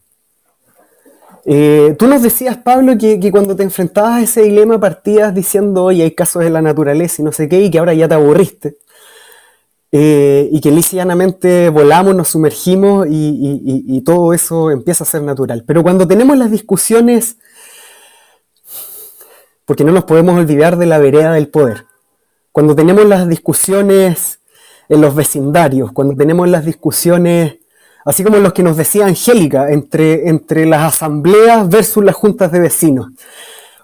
C: Eh, tú nos decías, Pablo, que, cuando te enfrentabas a ese dilema partías diciendo, oye, hay casos de la naturaleza y no sé qué, y que ahora ya te aburriste. Eh, y que lisianamente volamos, nos sumergimos y, todo eso empieza a ser natural. Pero cuando tenemos las discusiones, porque no nos podemos olvidar de la vereda del poder, cuando tenemos las discusiones en los vecindarios, cuando tenemos las discusiones así como los que nos decía Angélica, entre, entre las asambleas versus las juntas de vecinos.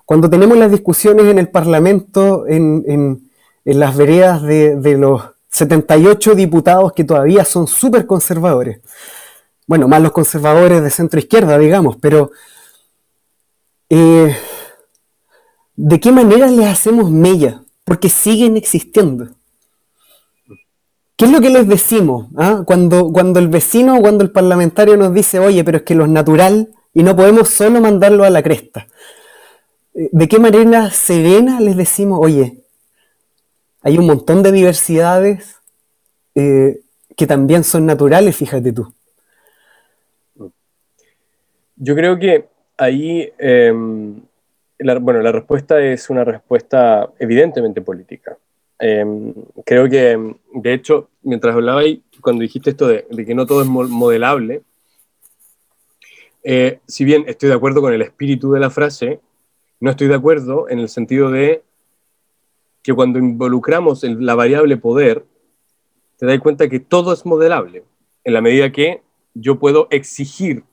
C: Cuando tenemos las discusiones en el Parlamento, en, las veredas de, los 78 diputados que todavía son súper conservadores, bueno, más los conservadores de centro izquierda, digamos, pero eh, ¿de qué manera les hacemos mella? Porque siguen existiendo. ¿Qué es lo que les decimos? ah? Cuando, el vecino o cuando el parlamentario nos dice, oye, pero es que lo natural y no podemos solo mandarlo a la cresta. Eh, ¿De qué manera serena les decimos, oye, hay un montón de diversidades eh, que también son naturales, fíjate tú?
D: Yo creo que ahí, em, bueno, la respuesta es una respuesta evidentemente política. Em, creo que, de hecho, mientras hablaba ahí, cuando dijiste esto de, que no todo es modelable, eh, si bien estoy de acuerdo con el espíritu de la frase, no estoy de acuerdo en el sentido de que cuando involucramos la variable poder, te das cuenta que todo es modelable, en la medida que yo puedo exigir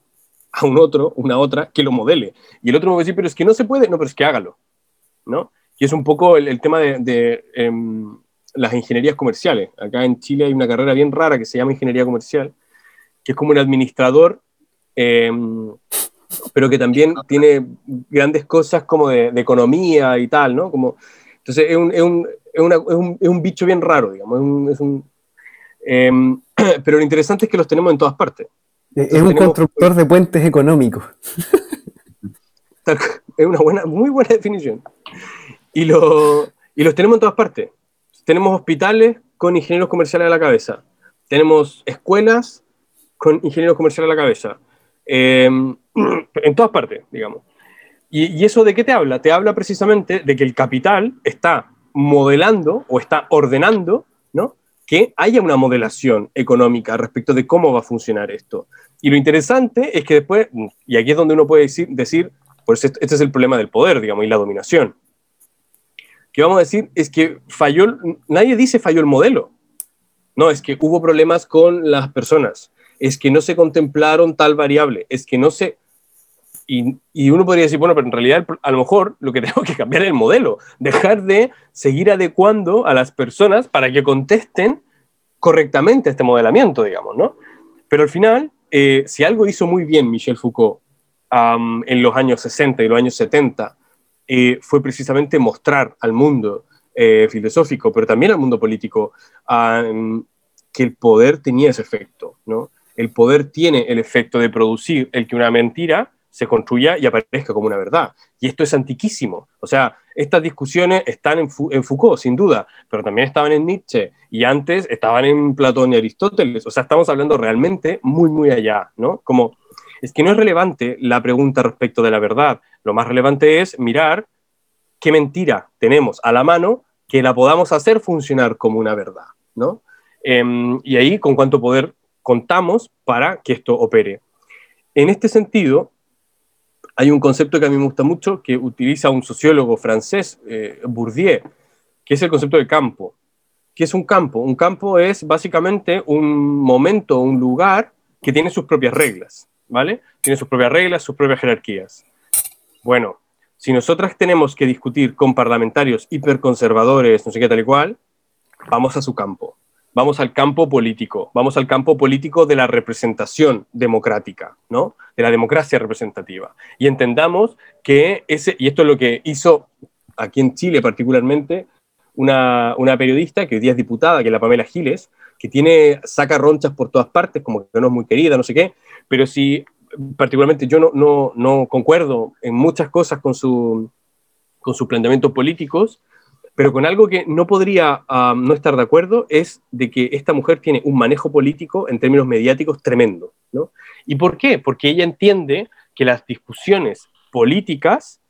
D: a un otro, una otra, que lo modele. Y el otro me va decir, pero es que no se puede, no, pero es que hágalo. ¿no? Y es un poco el, tema de, em, las ingenierías comerciales. Acá en Chile hay una carrera bien rara que se llama ingeniería comercial, que es como un administrador, em, pero que también tiene grandes cosas como de, economía y tal, ¿no? Como, entonces es un, es, un, es, una, un, es un, bicho bien raro, digamos. Es un, em, <clears throat> pero lo interesante es que los tenemos en todas partes.
C: es un constructor de puentes económicos. <laughs>
D: Es una buena, muy buena definición. Y, lo, y los tenemos en todas partes. Tenemos hospitales con ingenieros comerciales a la cabeza. Tenemos escuelas con ingenieros comerciales a la cabeza. Em, <clears throat> en todas partes, digamos. Y, y, eso de qué te habla? Te habla precisamente de que el capital está modelando o está ordenando, ¿no? Que haya una modelación económica respecto de cómo va a funcionar esto. Y lo interesante es que después, y aquí es donde uno puede decir, decir pues este es el problema del poder, digamos, y la dominación que vamos a decir es que falló, nadie dice falló el modelo. No, es que hubo problemas con las personas, es que no se contemplaron tal variable, es que no se... Y, y uno podría decir, bueno, pero en realidad a lo mejor lo que <laughs> tengo que cambiar es el modelo, dejar de seguir adecuando a las personas para que contesten correctamente este modelamiento, digamos, ¿no? Pero al final, eh, si algo hizo muy bien Michel Foucault en los años 60 y los años 70, fue precisamente mostrar al mundo eh, filosófico, pero también al mundo político, que el poder tenía ese efecto. ¿no? El poder tiene el efecto de producir el que una mentira se construya y aparezca como una verdad. Y esto es antiquísimo. O sea, estas discusiones están en, en, Foucault, sin duda, pero también estaban en Nietzsche y antes estaban en Platón y Aristóteles. O sea, estamos hablando realmente muy, muy allá, ¿no? Como es que no es relevante la pregunta respecto de la verdad. Lo más relevante es mirar qué mentira tenemos a la mano que la podamos hacer funcionar como una verdad, ¿no? Em, y ahí con cuánto poder contamos para que esto opere. En este sentido, hay un concepto que a mí me gusta mucho que utiliza un sociólogo francés, eh, Bourdieu, que es el concepto de campo. ¿Qué es un campo? Un campo es básicamente un momento, un lugar que tiene sus propias reglas. ¿vale? Tiene sus propias reglas, sus propias jerarquías. Bueno, si nosotras tenemos que discutir con parlamentarios hiperconservadores, no sé qué tal y cual, vamos a su campo. Vamos al campo político, vamos al campo político de la representación democrática, ¿no? De la democracia representativa. Y entendamos que ese, y esto es lo que hizo aquí en Chile particularmente, una, una periodista que hoy día es diputada, que es la Pamela Giles, que tiene, saca ronchas por todas partes, como que no es muy querida, no sé qué, pero si particularmente yo no, no, no concuerdo en muchas cosas con, su, con sus planteamientos políticos, pero con algo que no podría ah, no estar de acuerdo es de que esta mujer tiene un manejo político en términos mediáticos tremendo. ¿no? ¿Y por qué? Porque ella entiende que las discusiones políticas,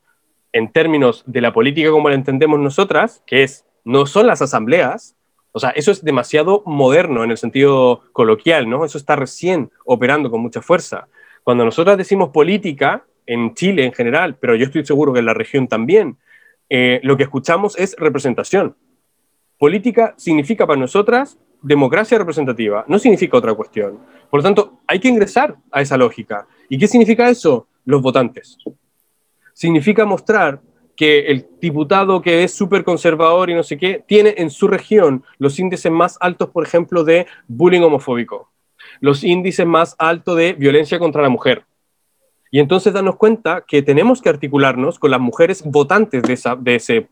D: en términos de la política como la entendemos nosotras, que es, no son las asambleas, o sea, eso es demasiado moderno en el sentido coloquial, ¿no? Eso está recién operando con mucha fuerza. Cuando nosotros decimos política, en Chile en general, pero yo estoy seguro que en la región también, eh, lo que escuchamos es representación. Política significa para nosotras democracia representativa, no significa otra cuestión. Por lo tanto, hay que ingresar a esa lógica. ¿Y qué significa eso? Los votantes. Significa mostrar que el diputado que es súper conservador y no sé qué, tiene en su región los índices más altos, por ejemplo, de bullying homofóbico, los índices más altos de violencia contra la mujer. Y entonces darnos cuenta que tenemos que articularnos con las mujeres votantes de, ese, de, ese,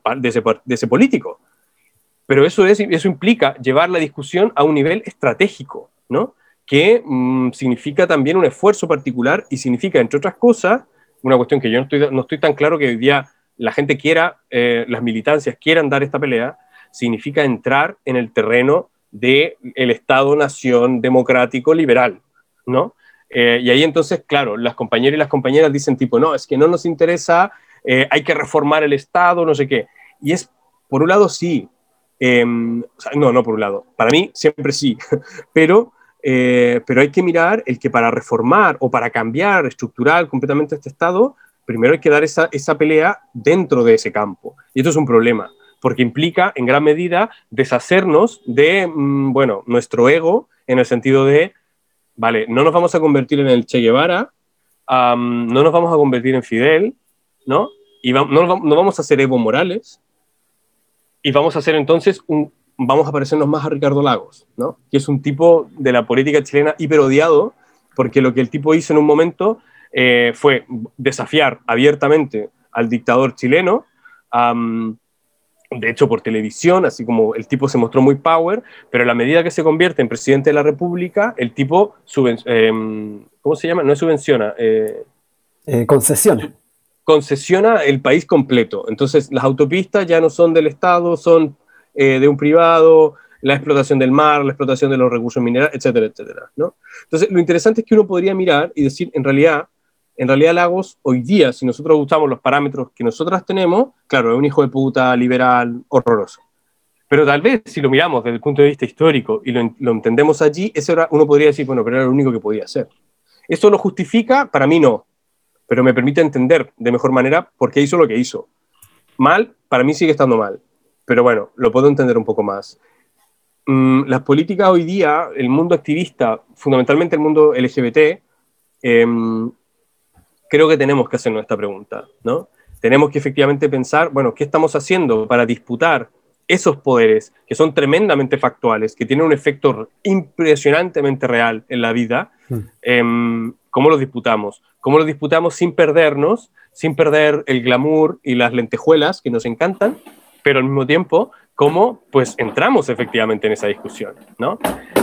D: de ese político. Pero eso, es, eso implica llevar la discusión a un nivel estratégico, ¿no? que mm, significa también un esfuerzo particular y significa, entre otras cosas, una cuestión que yo no estoy, no estoy tan claro que hoy día la gente quiera, eh, las militancias quieran dar esta pelea, significa entrar en el terreno del el Estado-nación democrático liberal, ¿no? Eh, y ahí entonces, claro, las compañeras y las compañeras dicen tipo, no, es que no nos interesa, eh, hay que reformar el Estado, no sé qué. Y es, por un lado, sí. Em, no, no por un lado. Para mí, siempre sí. <laughs> pero, eh, pero hay que mirar el que para reformar o para cambiar estructural completamente este Estado, primero hay que dar esa, esa pelea dentro de ese campo. Y esto es un problema, porque implica en gran medida deshacernos de, mm, bueno, nuestro ego en el sentido de, vale, no nos vamos a convertir en el Che Guevara, no nos vamos a convertir en Fidel, ¿no? Y no, no, vamos a ser Evo Morales, y vamos a hacer entonces vamos a parecernos más a Ricardo Lagos, ¿no? Que es un tipo de la política chilena hiperodiado, porque lo que el tipo hizo en un momento eh, fue desafiar abiertamente al dictador chileno, de hecho por televisión, así como el tipo se mostró muy power, pero a la medida que se convierte en presidente de la República, el tipo, eh, ¿cómo se llama? No es subvenciona.
C: Eh, eh, concesiona
D: concesiona el país completo. Entonces, las autopistas ya no son del Estado, son eh, de un privado, la explotación del mar, la explotación de los recursos minerales, etcétera, etcétera. ¿no? Entonces, lo interesante es que uno podría mirar y decir, en realidad, en realidad Lagos, hoy día, si nosotros usamos los parámetros que nosotras tenemos, claro, es un hijo de puta liberal horroroso. Pero tal vez, si lo miramos desde el punto de vista histórico y lo, entendemos allí, ese era, uno podría decir, bueno, pero era lo único que podía hacer. ¿Esto lo justifica? Para mí no pero me permite entender de mejor manera por qué hizo lo que hizo. Mal, para mí sigue estando mal, pero bueno, lo puedo entender un poco más. Mm, las políticas hoy día, el mundo activista, fundamentalmente el mundo LGBT, em, creo que tenemos que hacernos esta pregunta, ¿no? Tenemos que efectivamente pensar, bueno, ¿qué estamos haciendo para disputar esos poderes que son tremendamente factuales, que tienen un efecto impresionantemente real en la vida? Hmm. Em, ¿Cómo los disputamos? cómo lo disputamos sin perdernos, sin perder el glamour y las lentejuelas que nos encantan, pero al mismo tiempo cómo pues entramos efectivamente en esa discusión, ¿no?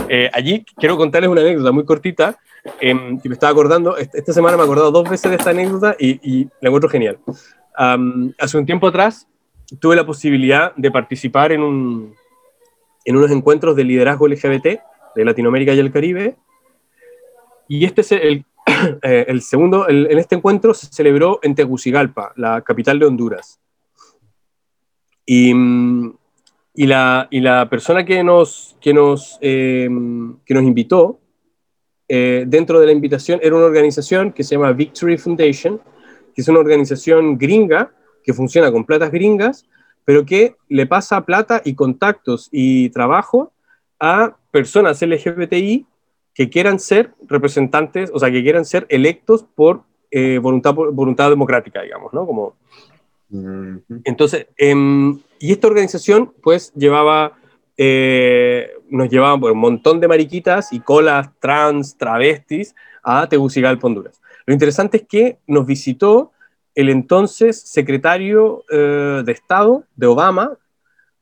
D: Eh, allí quiero contarles una anécdota muy cortita eh, que me estaba acordando, esta semana me he acordado dos veces de esta anécdota y, y la encuentro genial. hace un tiempo atrás tuve la posibilidad de participar en, un, en unos encuentros de liderazgo LGBT de Latinoamérica y el Caribe y este es el, <clears throat> Eh, el segundo, en este encuentro se celebró en Tegucigalpa, la capital de Honduras. Y, y, la, y la, persona que nos, que nos, eh, que nos invitó, eh, dentro de la invitación, era una organización que se llama Victory Foundation, que es una organización gringa que funciona con platas gringas, pero que le pasa plata y contactos y trabajo a personas LGBTI que quieran ser representantes, o sea, que quieran ser electos por eh, voluntad, voluntad democrática, digamos, ¿no? Como, entonces, em, y esta organización, pues, llevaba, eh, nos llevaba por un montón de mariquitas y colas trans, travestis a Tegucigalpa, Honduras. Lo interesante es que nos visitó el entonces secretario eh, de Estado de Obama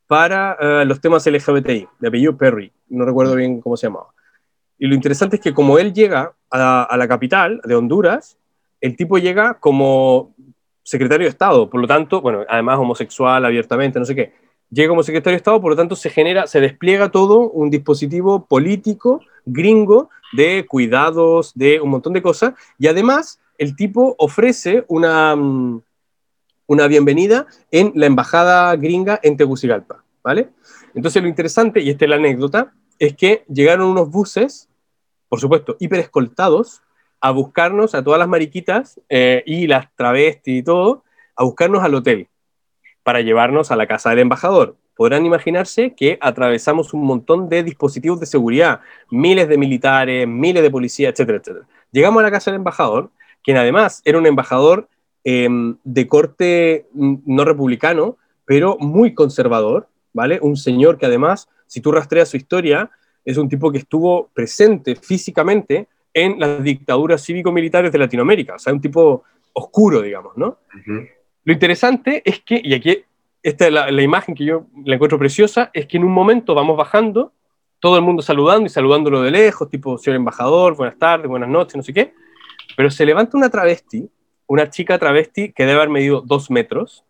D: para los temas LGBTI, de apellido Perry, no recuerdo bien cómo se llamaba. Y lo interesante es que como él llega a, la capital de Honduras, el tipo llega como secretario de Estado, por lo tanto, bueno, además homosexual abiertamente, no sé qué, llega como secretario de Estado, por lo tanto se genera, se despliega todo un dispositivo político gringo de cuidados, de un montón de cosas, y además el tipo ofrece una, mm, una bienvenida en la embajada gringa en Tegucigalpa, ¿vale? Entonces lo interesante, y esta es la anécdota, es que llegaron unos buses, por supuesto, hiper escoltados, a buscarnos a todas las mariquitas eh, y las travestis y todo, a buscarnos al hotel para llevarnos a la casa del embajador. Podrán imaginarse que atravesamos un montón de dispositivos de seguridad, miles de militares, miles de policías, etcétera, etcétera. Llegamos a la casa del embajador, quien además era un embajador em, de corte mm, no republicano, pero muy conservador, ¿vale? Un señor que además si tú rastreas su historia, es un tipo que estuvo presente físicamente en las dictaduras cívico-militares de Latinoamérica, o sea, un tipo oscuro, digamos, ¿no? Lo interesante es que, y aquí esta es la, imagen que yo la encuentro preciosa, es que en un momento vamos bajando todo el mundo saludando y saludándolo de lejos, tipo, señor embajador, buenas tardes, buenas noches, no sé qué. Pero se levanta una travesti, una chica travesti que debe haber medido dos metros,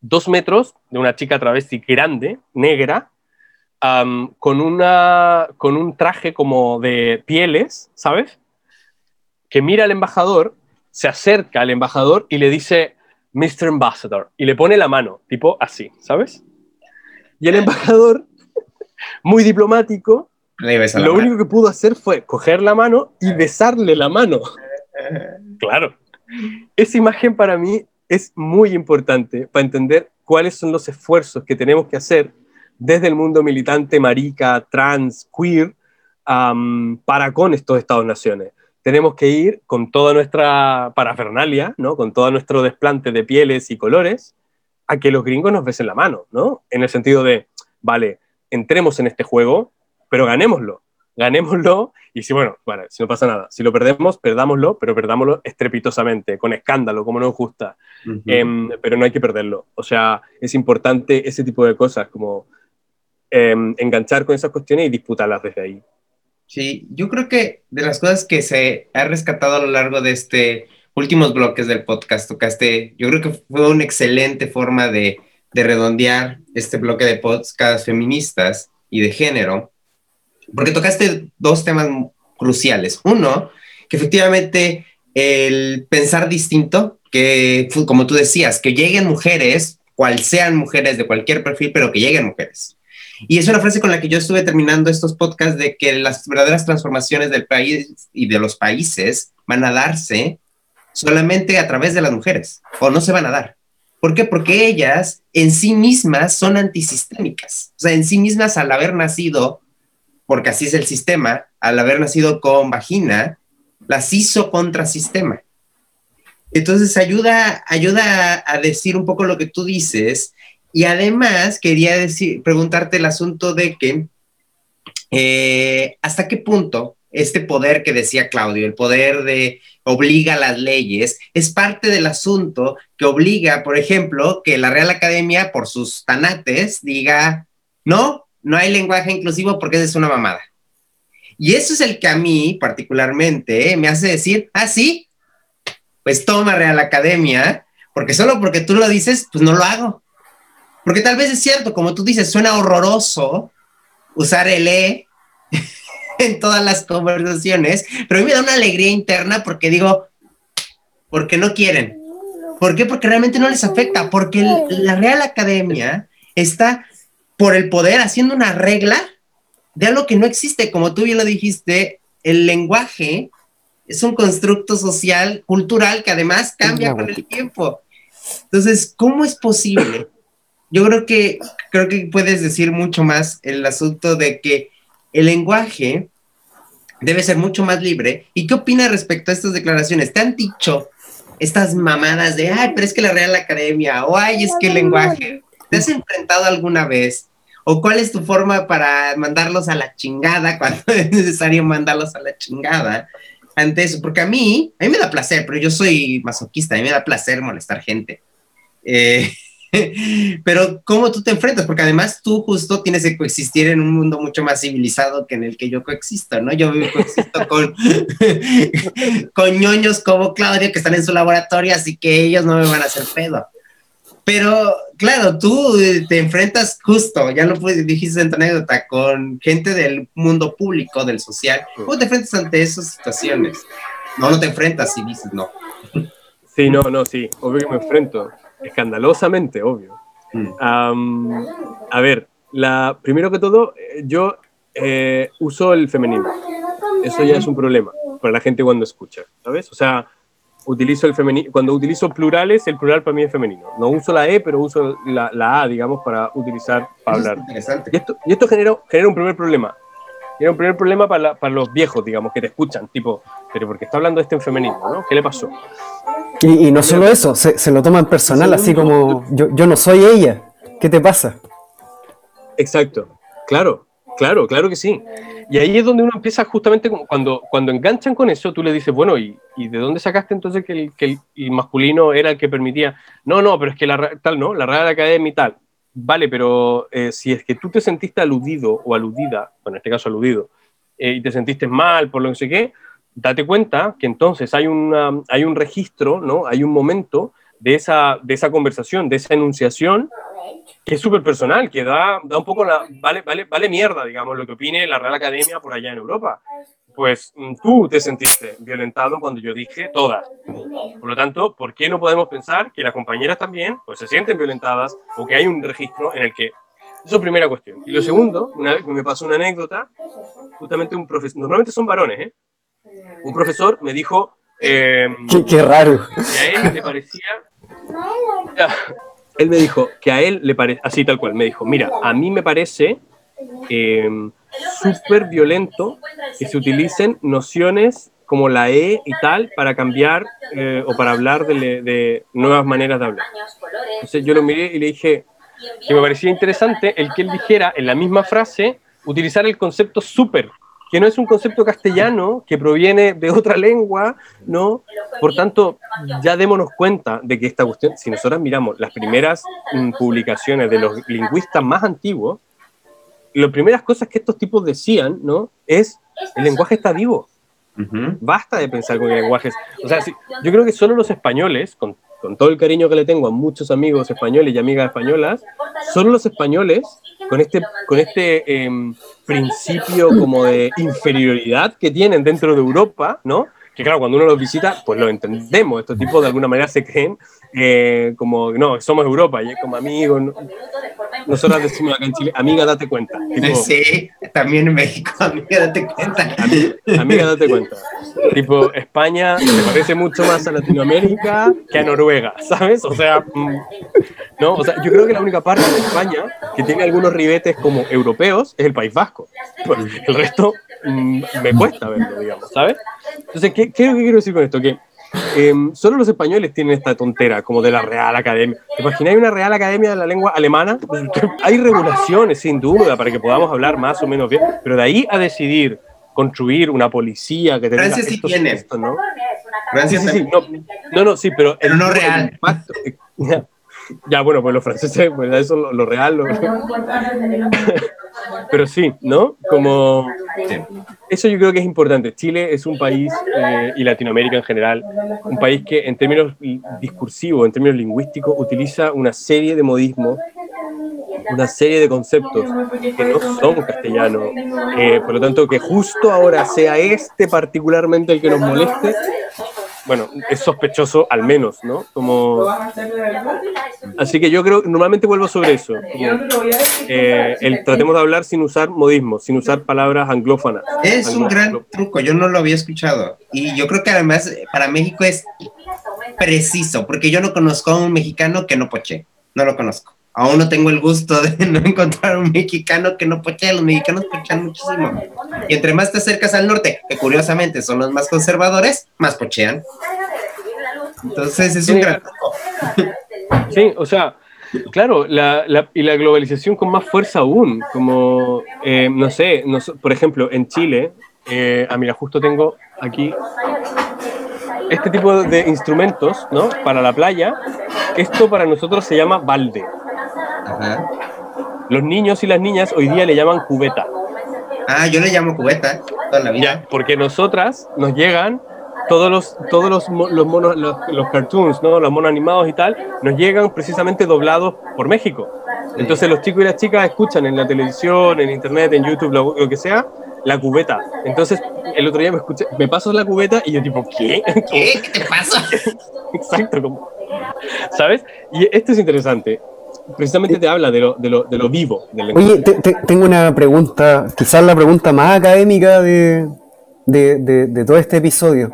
D: dos metros de una chica travesti grande, negra, con, una, con un traje como de pieles, ¿sabes? Que mira al embajador, se acerca al embajador y le dice, Mr. Ambassador, y le pone la mano, tipo así, ¿sabes? Y el embajador, <laughs> muy diplomático, lo único que pudo hacer fue coger la mano y besarle la mano. Claro. Esa imagen para mí es muy importante para entender cuáles son los esfuerzos que tenemos que hacer desde el mundo militante, marica, trans, queer, para con estos Estados-naciones. Tenemos que ir con toda nuestra parafernalia, ¿no? con todo nuestro desplante de pieles y colores, a que los gringos nos besen la mano, ¿no? En el sentido de, vale, entremos en este juego, pero ganémoslo. Ganémoslo y si, bueno, si no pasa nada, si lo perdemos, perdámoslo, pero perdámoslo estrepitosamente, con escándalo, como nos gusta. Em, pero no hay que perderlo. O sea, es importante ese tipo de cosas, como Em, enganchar con esas cuestiones y disputarlas desde ahí.
B: Sí, yo creo que de las cosas que se ha rescatado a lo largo de este últimos bloques del podcast, tocaste, yo creo que fue una excelente forma de, de redondear este bloque de podcasts feministas y de género, porque tocaste dos temas cruciales. Uno, que efectivamente el pensar distinto, que como tú decías, que lleguen mujeres, cual sean mujeres de cualquier perfil, pero que lleguen mujeres. Y es una frase con la que yo estuve terminando estos podcasts de que las verdaderas transformaciones del país y de los países van a darse solamente a través de las mujeres, o no se van a dar. ¿Por qué? Porque ellas en sí mismas son antisistémicas. O sea, en sí mismas al haber nacido, porque así es el sistema, al haber nacido con vagina, las hizo contra sistema. Entonces ayuda, ayuda a decir un poco lo que tú dices y además quería decir, preguntarte el asunto de que eh, hasta qué punto este poder que decía Claudio, el poder de obliga a las leyes, es parte del asunto que obliga, por ejemplo, que la Real Academia, por sus tanates, diga, no, no hay lenguaje inclusivo porque es una mamada. Y eso es el que a mí particularmente me hace decir, ah, sí, pues toma Real Academia, porque solo porque tú lo dices, pues no lo hago. Porque tal vez es cierto, como tú dices, suena horroroso usar el E <laughs> en todas las conversaciones, pero a mí me da una alegría interna porque digo, porque no quieren. ¿Por qué? Porque realmente no les afecta, porque la Real Academia está por el poder haciendo una regla de algo que no existe, como tú bien lo dijiste, el lenguaje es un constructo social, cultural, que además cambia con el tiempo. Entonces, ¿cómo es posible yo creo que, creo que puedes decir mucho más el asunto de que el lenguaje debe ser mucho más libre. ¿Y qué opinas respecto a estas declaraciones? ¿Te han dicho estas mamadas de, ay, pero es que la Real Academia, o ay, es que el lenguaje, ¿te has enfrentado alguna vez? ¿O cuál es tu forma para mandarlos a la chingada <laughs> cuando es necesario mandarlos a la chingada ante eso? Porque a mí, a mí me da placer, pero yo soy masoquista, a mí me da placer molestar gente. Eh, <laughs> Pero ¿cómo tú te enfrentas? Porque además tú justo tienes que coexistir en un mundo mucho más civilizado que en el que yo coexisto, ¿no? Yo coexisto <laughs> con, <laughs> con ñoños como Claudio que están en su laboratorio, así que ellos no me van a hacer pedo. Pero claro, tú te enfrentas justo, ya lo dijiste en tu anécdota, con gente del mundo público, del social. ¿Cómo te enfrentas ante esas situaciones? No, no te enfrentas y dices no.
D: Sí, no, no, sí, obvio que me enfrento escandalosamente, obvio. Mm. a ver, la, primero que todo, yo eh, uso el femenino. Eso ya es un problema para la gente cuando escucha, ¿sabes? O sea, utilizo el femenino, cuando utilizo plurales, el plural para mí es femenino. No uso la E, pero uso la, la A, digamos, para utilizar, para hablar. Y esto, y esto genera, genera un primer problema. Genera un primer problema para, para los viejos, digamos, que te escuchan, tipo, pero porque está hablando este en femenino, ¿no? ¿Qué le pasó?
C: Y, no solo eso, se, lo toman personal, así como yo, yo no soy ella, ¿qué te pasa?
D: Exacto, claro, claro, claro que sí. Y ahí es donde uno empieza justamente cuando, cuando enganchan con eso, tú le dices, bueno, ¿y, y de dónde sacaste entonces que el, que el, masculino era el que permitía? No, no, pero es que la tal, ¿no? La Real Academia y tal. vale, pero eh, si es que tú te sentiste aludido o aludida, bueno, en este caso aludido, eh, y te sentiste mal por lo que sé qué, date cuenta que entonces hay, una, hay un registro, ¿no? Hay un momento de esa, de esa conversación, de esa enunciación, que es súper personal, que da, da un poco la... Vale, vale, vale mierda, digamos, lo que opine la Real Academia por allá en Europa. Pues mm, tú te sentiste violentado cuando yo dije todas. Por lo tanto, ¿por qué no podemos pensar que las compañeras también pues, se sienten violentadas o que hay un registro en el que... Eso es primera cuestión. Y lo segundo, una vez me pasó una anécdota, justamente un profesor, normalmente son varones, ¿eh? Un profesor me dijo... Eh,
C: qué, qué, raro.
D: Que a él le parecía él me dijo que a él le parece, así tal cual, me dijo, mira, a mí me parece eh, súper violento que se utilicen nociones como la E y tal para cambiar eh, o para hablar de, de, nuevas maneras de hablar. Entonces yo lo miré y le dije que me parecía interesante el que él dijera en la misma frase utilizar el concepto súper que no es un concepto castellano, que proviene de otra lengua, ¿no? Por tanto, ya démonos cuenta de que esta cuestión, si nosotros miramos las primeras mm, publicaciones de los lingüistas más antiguos, las primeras cosas que estos tipos decían, ¿no? Es, el lenguaje está vivo. Basta de pensar con el lenguaje. O sea, yo creo que solo los españoles, con, con todo el cariño que le tengo a muchos amigos españoles y amigas españolas, solo los españoles con este, con este em, principio como de inferioridad que tienen dentro de Europa, ¿no? Que claro, cuando uno los visita, pues lo entendemos. Estos tipos de alguna manera se creen eh, como, no, somos Europa, y es como amigos. ¿no? Nosotros decimos acá en Chile, amiga, date cuenta.
B: Tipo, sí, también en México, amiga, date cuenta.
D: Amiga, date cuenta. Tipo, España se parece mucho más a Latinoamérica que a Noruega, ¿sabes? O sea, mm, no, o sea, yo creo que la única parte de España que tiene algunos ribetes como europeos es el País Vasco. Pues, el resto mmm, me cuesta verlo, digamos, ¿sabes? Entonces, ¿qué, ¿qué es lo que quiero decir con esto? Que eh, solo los españoles tienen esta tontera, como de la Real Academia. ¿Te imagináis una Real Academia de la lengua alemana? Hay regulaciones, sin duda, para que podamos hablar más o menos bien, pero de ahí a decidir construir una policía que tenga
B: Francia sí
D: estos
B: tiene.
D: ¿no?
B: Francia
D: Sí, sí, no, no, no, sí, pero...
B: Pero no real.
D: impacto- ya, bueno, pues los franceses, pues <laughs> eso lo, lo real, lo- pero sí, ¿no? Como... Eso yo creo que es importante. Chile es un país, eh, y Latinoamérica en general, un país que en términos discursivos, en términos lingüísticos, utiliza una serie de modismos, una serie de conceptos que no son castellanos. Eh, por lo tanto, que justo ahora sea este particularmente el que nos moleste, bueno, es sospechoso al menos, ¿no? Como... Así que yo creo, normalmente vuelvo sobre eso. como, eh, el, tratemos de hablar sin usar modismos, sin usar palabras anglófonas.
B: Es un gran truco, yo no lo había escuchado. Y yo creo que además eh, para México es preciso, porque yo no conozco a un mexicano que no poche. No lo conozco. Aún no tengo el gusto de <laughs> no encontrar un mexicano que no poche. Los mexicanos pochan muchísimo. Y entre más te acercas al norte, que curiosamente son los más conservadores, más pochean. Entonces es un
D: Sí.
B: gran. <laughs>
D: Sí, o sea, claro, la, la- y la globalización con más fuerza aún, como, eh, no sé, no por ejemplo, en Chile, eh, ah, mira, justo tengo aquí este tipo de instrumentos, ¿no? Para la playa, esto para nosotros se llama balde.
B: Ajá.
D: Los niños y las niñas hoy día le llaman cubeta,
B: Ah, yo le llamo cubeta toda la vida.
D: ya, porque nosotras nos llegan todos los, todos los, los monos, los, los cartoons, ¿no? Los monos animados y tal, nos llegan precisamente doblados por México. Entonces los chicos y las chicas escuchan en la televisión, en internet, en YouTube, lo, lo que sea, la cubeta. Entonces el otro día me escuché, me pasas la cubeta y yo tipo, ¿qué?
B: ¿Qué? ¿Qué te pasa? <laughs>
D: Exacto, como, ¿sabes? Y esto es interesante. Precisamente te habla de lo, de lo, de lo vivo del.
C: Oye, te- te- tengo una pregunta, quizás la pregunta más académica de, de- de- de todo este episodio.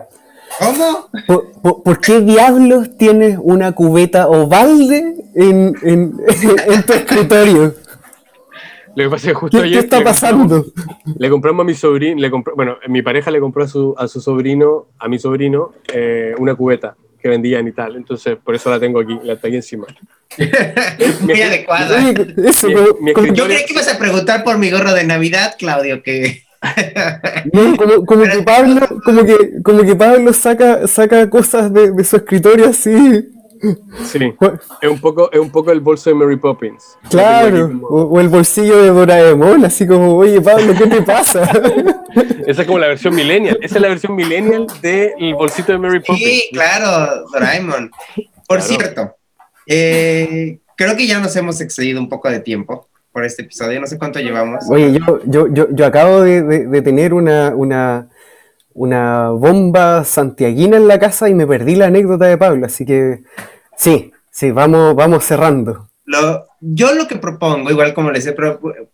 B: ¿Cómo?
C: ¿Por, por- por qué diablos tienes una cubeta o balde en, en- <laughs> en tu escritorio?
D: Lo que pasa es que justo
C: ¿Qué, qué
D: ayer
C: está
D: le
C: pasando?
D: Le compramos a mi sobrino, le compró, bueno, mi pareja le compró a su, a su sobrino, a mi sobrino, eh, una cubeta que vendían y tal. Entonces, por eso la tengo aquí, la tengo aquí encima. <laughs>
B: Muy adecuada.
D: Mi- mi
B: Yo creí que ibas a preguntar por mi gorro de Navidad, Claudio, que... <laughs>
C: no, como, como que Pablo, como que, como que Pablo saca, saca cosas de, de su escritorio así.
D: Sí, es un, poco, es un poco el bolso de Mary Poppins.
C: Claro, o, el bolsillo de Doraemon, así como, oye Pablo, ¿qué te pasa? <laughs>
D: Esa es como la versión millennial, esa es la versión millennial del bolsito de Mary Poppins.
B: Sí, claro, Doraemon. Por cierto, eh, creo que ya nos hemos excedido un poco de tiempo por este episodio, no sé cuánto llevamos.
C: Oye, yo, yo, yo, yo acabo de, de, tener una, una, una bomba santiaguina en la casa y me perdí la anécdota de Pablo, así que sí, sí, vamos, vamos cerrando.
B: Yo lo que propongo, igual como les,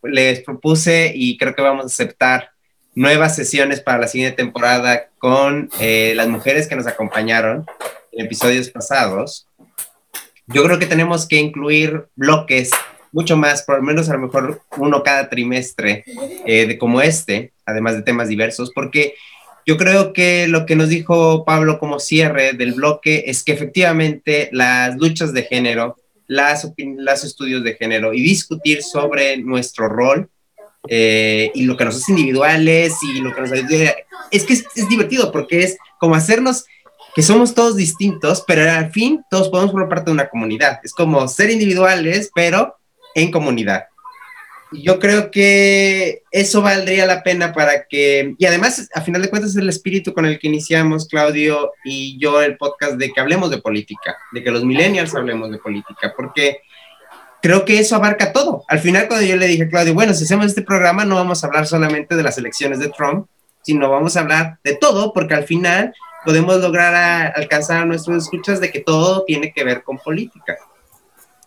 B: les propuse y creo que vamos a aceptar nuevas sesiones para la siguiente temporada con eh, las mujeres que nos acompañaron en episodios pasados. Yo creo que tenemos que incluir bloques mucho más, por lo menos a lo mejor uno cada trimestre, eh, de como este, además de temas diversos, porque yo creo que lo que nos dijo Pablo como cierre del bloque es que efectivamente las luchas de género, las, las estudios de género y discutir sobre nuestro rol eh, y lo que nos hace individuales y lo que nos es que es, es, divertido porque es como hacernos que somos todos distintos, pero al fin todos podemos formar parte de una comunidad. Es como ser individuales, pero en comunidad yo creo que eso valdría la pena para que, y además, a final de cuentas, es el espíritu con el que iniciamos, Claudio y yo, el podcast de que hablemos de política, de que los millennials hablemos de política, porque creo que eso abarca todo. Al final, cuando yo le dije a Claudio, bueno, si hacemos este programa, no vamos a hablar solamente de las elecciones de Trump, sino vamos a hablar de todo, porque al final podemos lograr alcanzar a nuestros escuchas de que todo tiene que ver con política.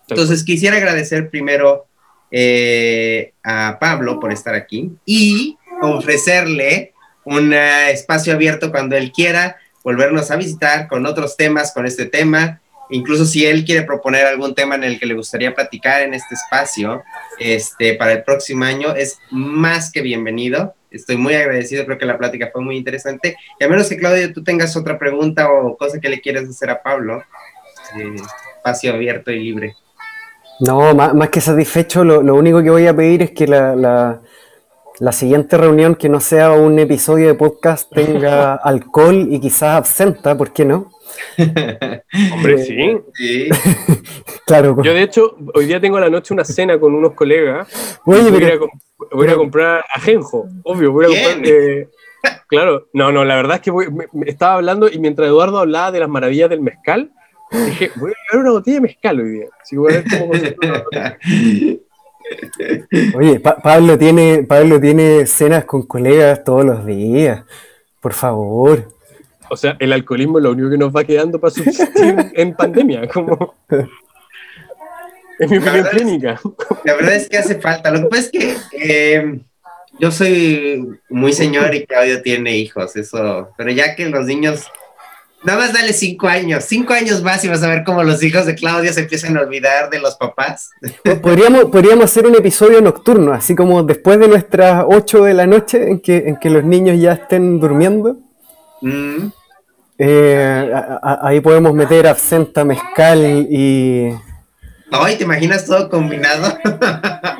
B: Entonces, quisiera agradecer primero eh, a Pablo por estar aquí y ofrecerle un eh, espacio abierto cuando él quiera volvernos a visitar con otros temas, con este tema. Incluso si él quiere proponer algún tema en el que le gustaría platicar en este espacio este, para el próximo año, es más que bienvenido. Estoy muy agradecido, creo que la plática fue muy interesante. Y a menos que, Claudio, tú tengas otra pregunta o cosa que le quieras hacer a Pablo, eh, espacio abierto y libre.
C: No, más, que satisfecho, lo, único que voy a pedir es que la, la, siguiente reunión, que no sea un episodio de podcast, tenga <laughs> alcohol y quizás absenta, ¿por qué no? <laughs>
D: Hombre, sí. sí. <laughs>
C: claro.
D: Yo, de hecho, hoy día tengo a la noche una cena con unos colegas. voy, a, comprar ajenjo, obvio. Voy a comprar. Eh, claro, no, no, la verdad es que estaba hablando y mientras Eduardo hablaba de las maravillas del mezcal, Dije, voy a llevar una botella de mezcal hoy día.
C: Oye, Pablo, tiene, Pablo tiene cenas con colegas todos los días. Por favor.
D: O sea, el alcoholismo es lo único que nos va quedando para subsistir en pandemia. Como... Es mi opinión clínica.
B: La verdad es que hace falta. Lo que pasa es que eh, yo soy muy señor y Claudio tiene hijos, eso. Pero ya que los niños Nada más dale cinco años, cinco años más y vas a ver cómo los hijos de Claudia se empiezan a olvidar de los papás.
C: Podríamos, podríamos hacer un episodio nocturno, así como después de nuestras ocho de la noche, en que, en que los niños ya estén durmiendo. Mm. Eh, ahí podemos meter absenta, mezcal y...
B: Ay, ¿te imaginas todo combinado? <laughs>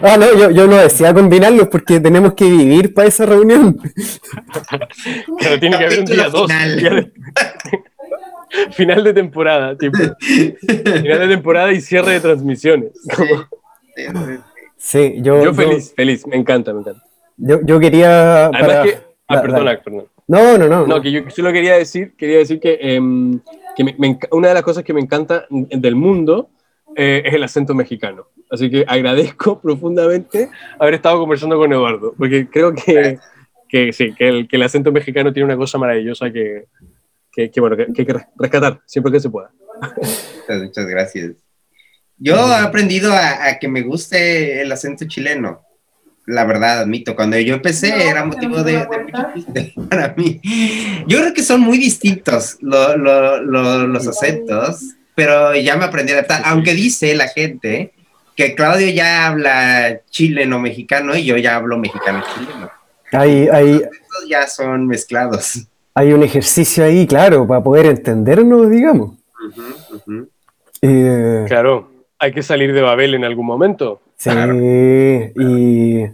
C: Ah, no, yo, yo no decía combinarlos porque tenemos que vivir para esa reunión.
D: Pero tiene que haber un día dos. <laughs> Final. de temporada, tipo. Final de temporada y cierre de transmisiones.
C: Sí, yo,
D: yo feliz, feliz, me encanta, me encanta.
C: Yo, yo quería.
D: Además que. Ah, perdona, perdona.
C: No, no, no.
D: No, que yo solo quería decir, quería decir que, em, que una de las cosas que me encanta del mundo eh, es el acento mexicano. Así que agradezco <laughs> profundamente haber estado conversando con Eduardo, porque creo que, que sí, que el, que el, acento mexicano tiene una cosa maravillosa que, que, bueno, que, hay que rescatar siempre que se pueda.
B: Muchas, gracias. Yo he aprendido a, que me guste el acento chileno. La verdad, admito, cuando yo empecé era motivo de, de, <laughs> para mí. Yo creo que son muy distintos los acentos pero ya me aprendí a adaptar, aunque dice la gente que Claudio ya habla chileno mexicano y yo ya hablo mexicano chileno.
C: Ahí, ahí,
B: ya son mezclados.
C: Hay un ejercicio ahí, claro, para poder entendernos, digamos.
D: Eh, claro, hay que salir de Babel en algún momento.
C: Sí, y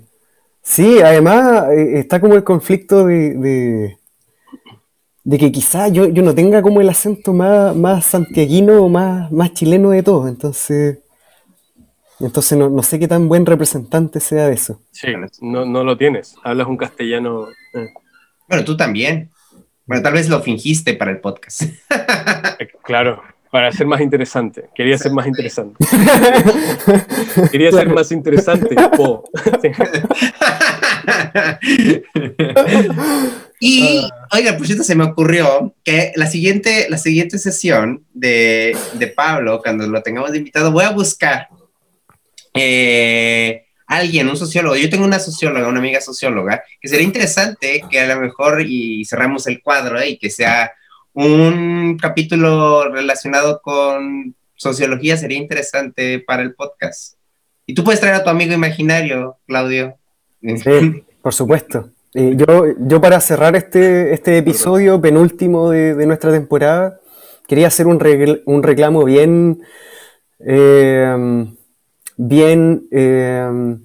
C: sí, además eh, está como el conflicto de, de que quizá yo, yo no tenga como el acento más, más santiaguino o más, más chileno de todos. Entonces, entonces no, no sé qué tan buen representante sea de eso.
D: Sí, no, no lo tienes. Hablas un castellano. eh.
B: Bueno, tú también. Bueno, tal vez lo fingiste para el podcast.
D: Eh, Claro, para ser más interesante. Quería ser más interesante. <laughs> Quería ser más interesante. po. <laughs> <laughs>
B: Y, oiga, por cierto, se me ocurrió que la siguiente, la siguiente sesión de, de Pablo, cuando lo tengamos de invitado, voy a buscar eh, alguien, un sociólogo. Yo tengo una socióloga, una amiga socióloga, que sería interesante que a lo mejor y cerramos el cuadro eh, y que sea un capítulo relacionado con sociología, sería interesante para el podcast. Y tú puedes traer a tu amigo imaginario, Claudio.
C: Sí, por supuesto. Eh, yo, yo para cerrar este, este episodio penúltimo de, de nuestra temporada, quería hacer un, regl- un reclamo bien, eh, bien eh,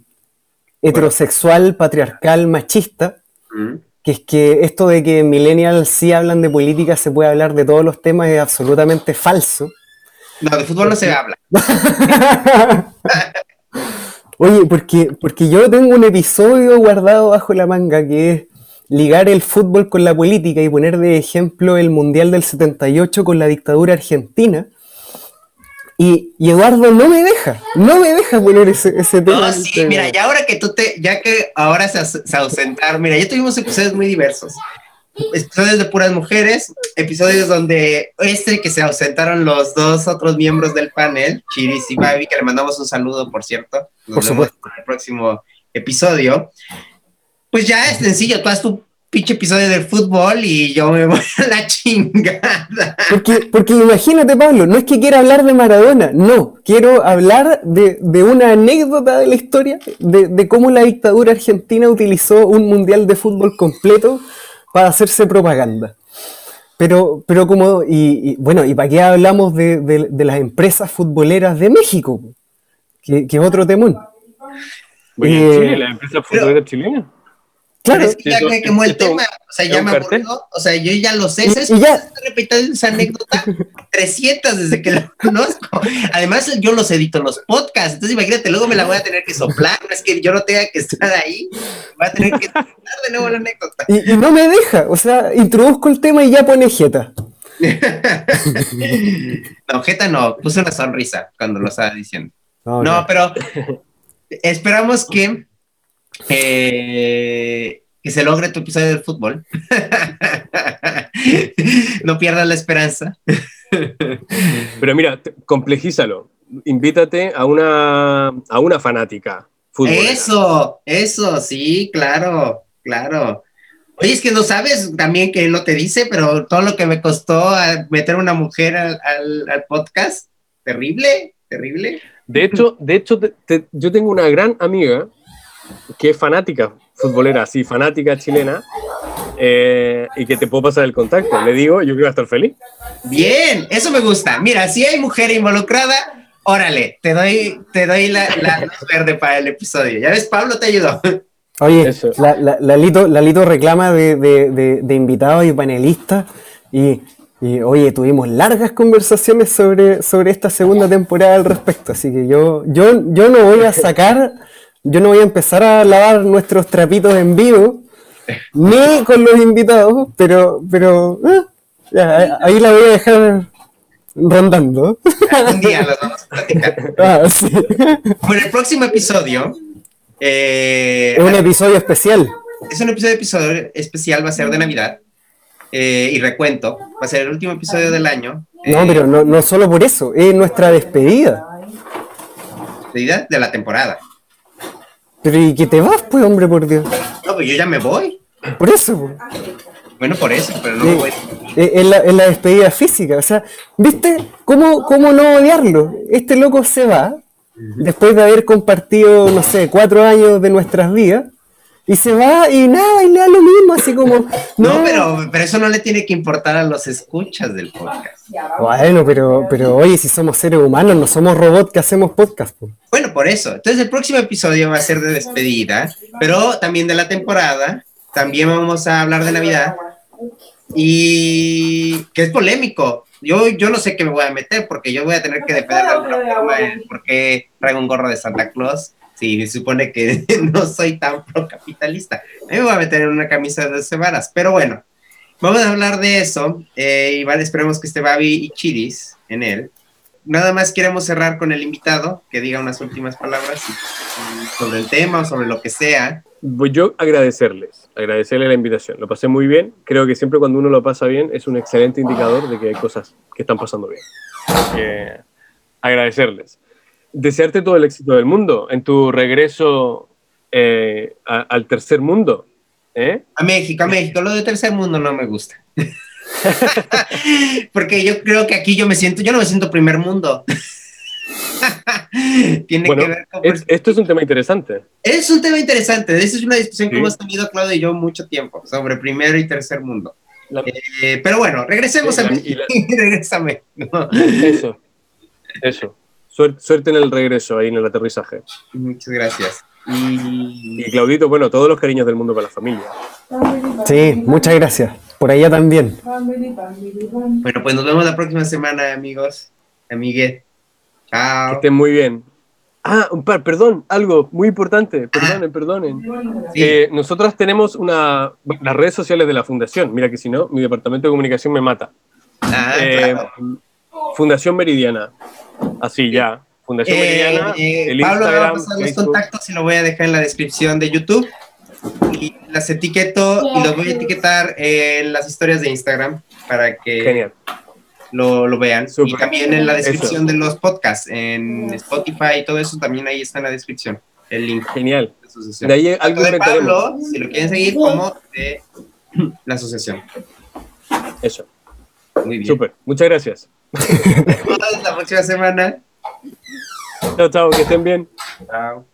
C: heterosexual, patriarcal, machista,
B: Mm.
C: que es que esto de que millennials sí hablan de política, se puede hablar de todos los temas, es absolutamente falso.
B: No, de fútbol no se habla. <laughs>
C: Oye, porque, porque yo tengo un episodio guardado bajo la manga que es ligar el fútbol con la política y poner de ejemplo el Mundial del 78 con la dictadura argentina. Y, y Eduardo no me deja, no me deja poner ese, ese tema.
B: No, sí, mira, ya ahora que tú te, ya que ahora se, se ausentaron, mira, ya tuvimos episodios muy diversos. Episodios de puras mujeres, episodios donde este que se ausentaron los dos otros miembros del panel, Chiris y Babi, que le mandamos un saludo, por cierto. Nos
C: Por
B: vemos
C: supuesto.
B: en el próximo episodio. Pues ya es sencillo, tú haz tu pinche episodio del fútbol y yo me voy a la chingada.
C: Porque, porque imagínate, Pablo, no es que quiera hablar de Maradona, no, quiero hablar de, de una anécdota de la historia, de, de cómo la dictadura argentina utilizó un mundial de fútbol completo para hacerse propaganda. Pero, pero como, y, y, bueno, ¿y para qué hablamos de, de- de las empresas futboleras de México? Que, que es otro temón.
D: Oye,
C: Eh,
D: en Chile, la empresa futbolera chilena.
C: Claro,
B: es que ya me quemó el tema, o sea,
D: ¿es
B: ya me aburrió, o sea, yo ya lo sé,
C: Y-
B: ¿sabes?
C: y ya-
B: Estoy repitiendo esa anécdota <laughs> 300 desde que lo conozco. Además, yo los edito los podcasts, entonces imagínate, luego me la voy a tener que soplar, no es que yo no tenga que estar ahí, voy a tener que editar de nuevo la anécdota.
C: y, y no me deja, o sea, introduzco el tema y ya pone jeta. <laughs> <laughs>
B: No, Jeta no, puse una sonrisa cuando lo estaba diciendo.
C: No,
B: no. pero esperamos que, eh, que se logre tu episodio del fútbol. <laughs> no pierdas la esperanza.
D: Pero mira, complejízalo. Invítate a una, a una fanática futbolera.
B: Eso, eso, sí, claro, claro. Oye, es que no sabes también que no te dice, pero todo lo que me costó a meter una mujer al, al- al podcast, terrible, terrible.
D: De hecho, de hecho te- te- yo tengo una gran amiga que es fanática futbolera, sí, fanática chilena, eh, y que te puedo pasar el contacto. Le digo, yo creo que va a estar feliz.
B: Bien, eso me gusta. Mira, si hay mujer involucrada, órale, te doy, te doy la, la luz verde para el episodio. Ya ves, Pablo te ayudó.
C: Oye, la, la- Lalito, Lalito reclama de, de- de- de invitados y panelistas y, y, oye, tuvimos largas conversaciones sobre, sobre esta segunda temporada al respecto, así que yo, yo, yo no voy a sacar, yo no voy a empezar a lavar nuestros trapitos en vivo, ni con los invitados, pero, pero eh, ya, ahí la voy a dejar rondando.
B: Algún día las vamos a platicar. <laughs>
C: Ah, sí.
B: Bueno, el próximo episodio eh,
C: Es un episodio especial.
B: es un episodio, episodio especial, va a ser de Navidad. eh, y recuento, va a ser el último episodio del año.
C: No,
B: eh,
C: pero no, no solo por eso, es nuestra despedida.
B: despedida de la temporada.
C: Pero ¿y que te vas, pues, hombre, por Dios?
B: No, pues yo ya me voy.
C: Por eso, pues.
B: Bueno, por eso, pero no me voy.
C: Eh, Es la, es la despedida física. O sea, ¿viste cómo, cómo no odiarlo? Este loco se va después de haber compartido, no sé, cuatro años de nuestras vidas. Y se va y nada, y le da lo mismo, así como. <laughs>
B: No, pero, pero eso no le tiene que importar a los escuchas del podcast.
C: Bueno, pero, pero oye, si somos seres humanos, no somos robots que hacemos podcast. pues.
B: Bueno, por eso. Entonces el próximo episodio va a ser de despedida, pero también de la temporada. También vamos a hablar de Navidad. y que es polémico. Yo, yo no sé qué me voy a meter porque yo voy a tener que defender de alguna forma el por qué traigo un gorro de Santa Claus si se supone que <laughs> no soy tan procapitalista. A mí me voy a meter en una camisa de 12 varas, pero bueno, vamos a hablar de eso eh, vale, esperemos que esté Babi y Chiris en él. Nada más queremos cerrar con el invitado, que diga unas últimas palabras sobre el tema o sobre lo que sea.
D: Voy yo agradecerles, agradecerles la invitación. Lo pasé muy bien. Creo que siempre cuando uno lo pasa bien es un excelente indicador de que hay cosas que están pasando bien. Eh, agradecerles. Desearte todo el éxito del mundo en tu regreso eh, a, al tercer mundo. ¿eh?
B: A México, a México. Lo de tercer mundo no me gusta. <laughs> Porque yo creo que aquí yo me siento, yo no me siento primer mundo. <laughs>
D: Tiene bueno, que ver con... es, esto es un tema interesante.
B: Es un tema interesante. Esa es una discusión sí. que hemos tenido Claudio y yo mucho tiempo sobre primero y tercer mundo. La... Eh, pero bueno, regresemos a mí. La... <laughs> Regrésame. No.
D: Eso. Eso. Suerte, suerte en el regreso, ahí en el aterrizaje.
B: Muchas gracias.
D: Y... y Claudito, bueno, todos los cariños del mundo para la familia.
C: Sí, muchas gracias. Por allá también.
B: Bueno, pues nos vemos la próxima semana, amigos, amigues. Chao.
D: Que estén muy bien. Ah, un par, perdón, algo muy importante, perdonen, perdonen. Sí. Eh, nosotros tenemos una, las redes sociales de la fundación, mira que si no, mi departamento de comunicación me mata.
B: Ah, eh, claro.
D: Fundación Meridiana, así ya. Fundación
B: eh,
D: Meridiana,
B: el Pablo Instagram, va a pasar los contactos y lo voy a dejar en la descripción de YouTube. Y las etiqueto y los voy a etiquetar en las historias de Instagram para que
D: Genial.
B: Lo, lo, vean.
D: Super.
B: Y también en la descripción eso. de los podcasts, en Spotify y todo eso, también ahí está en la descripción el link.
D: Genial.
B: De, asociación.
D: de ahí algo
B: de Pablo, si lo quieren seguir, como de la asociación.
D: Eso.
B: Muy bien.
D: Super. Muchas gracias.
B: Hasta la próxima semana.
D: Chao, chao, que estén bien.
B: Chao.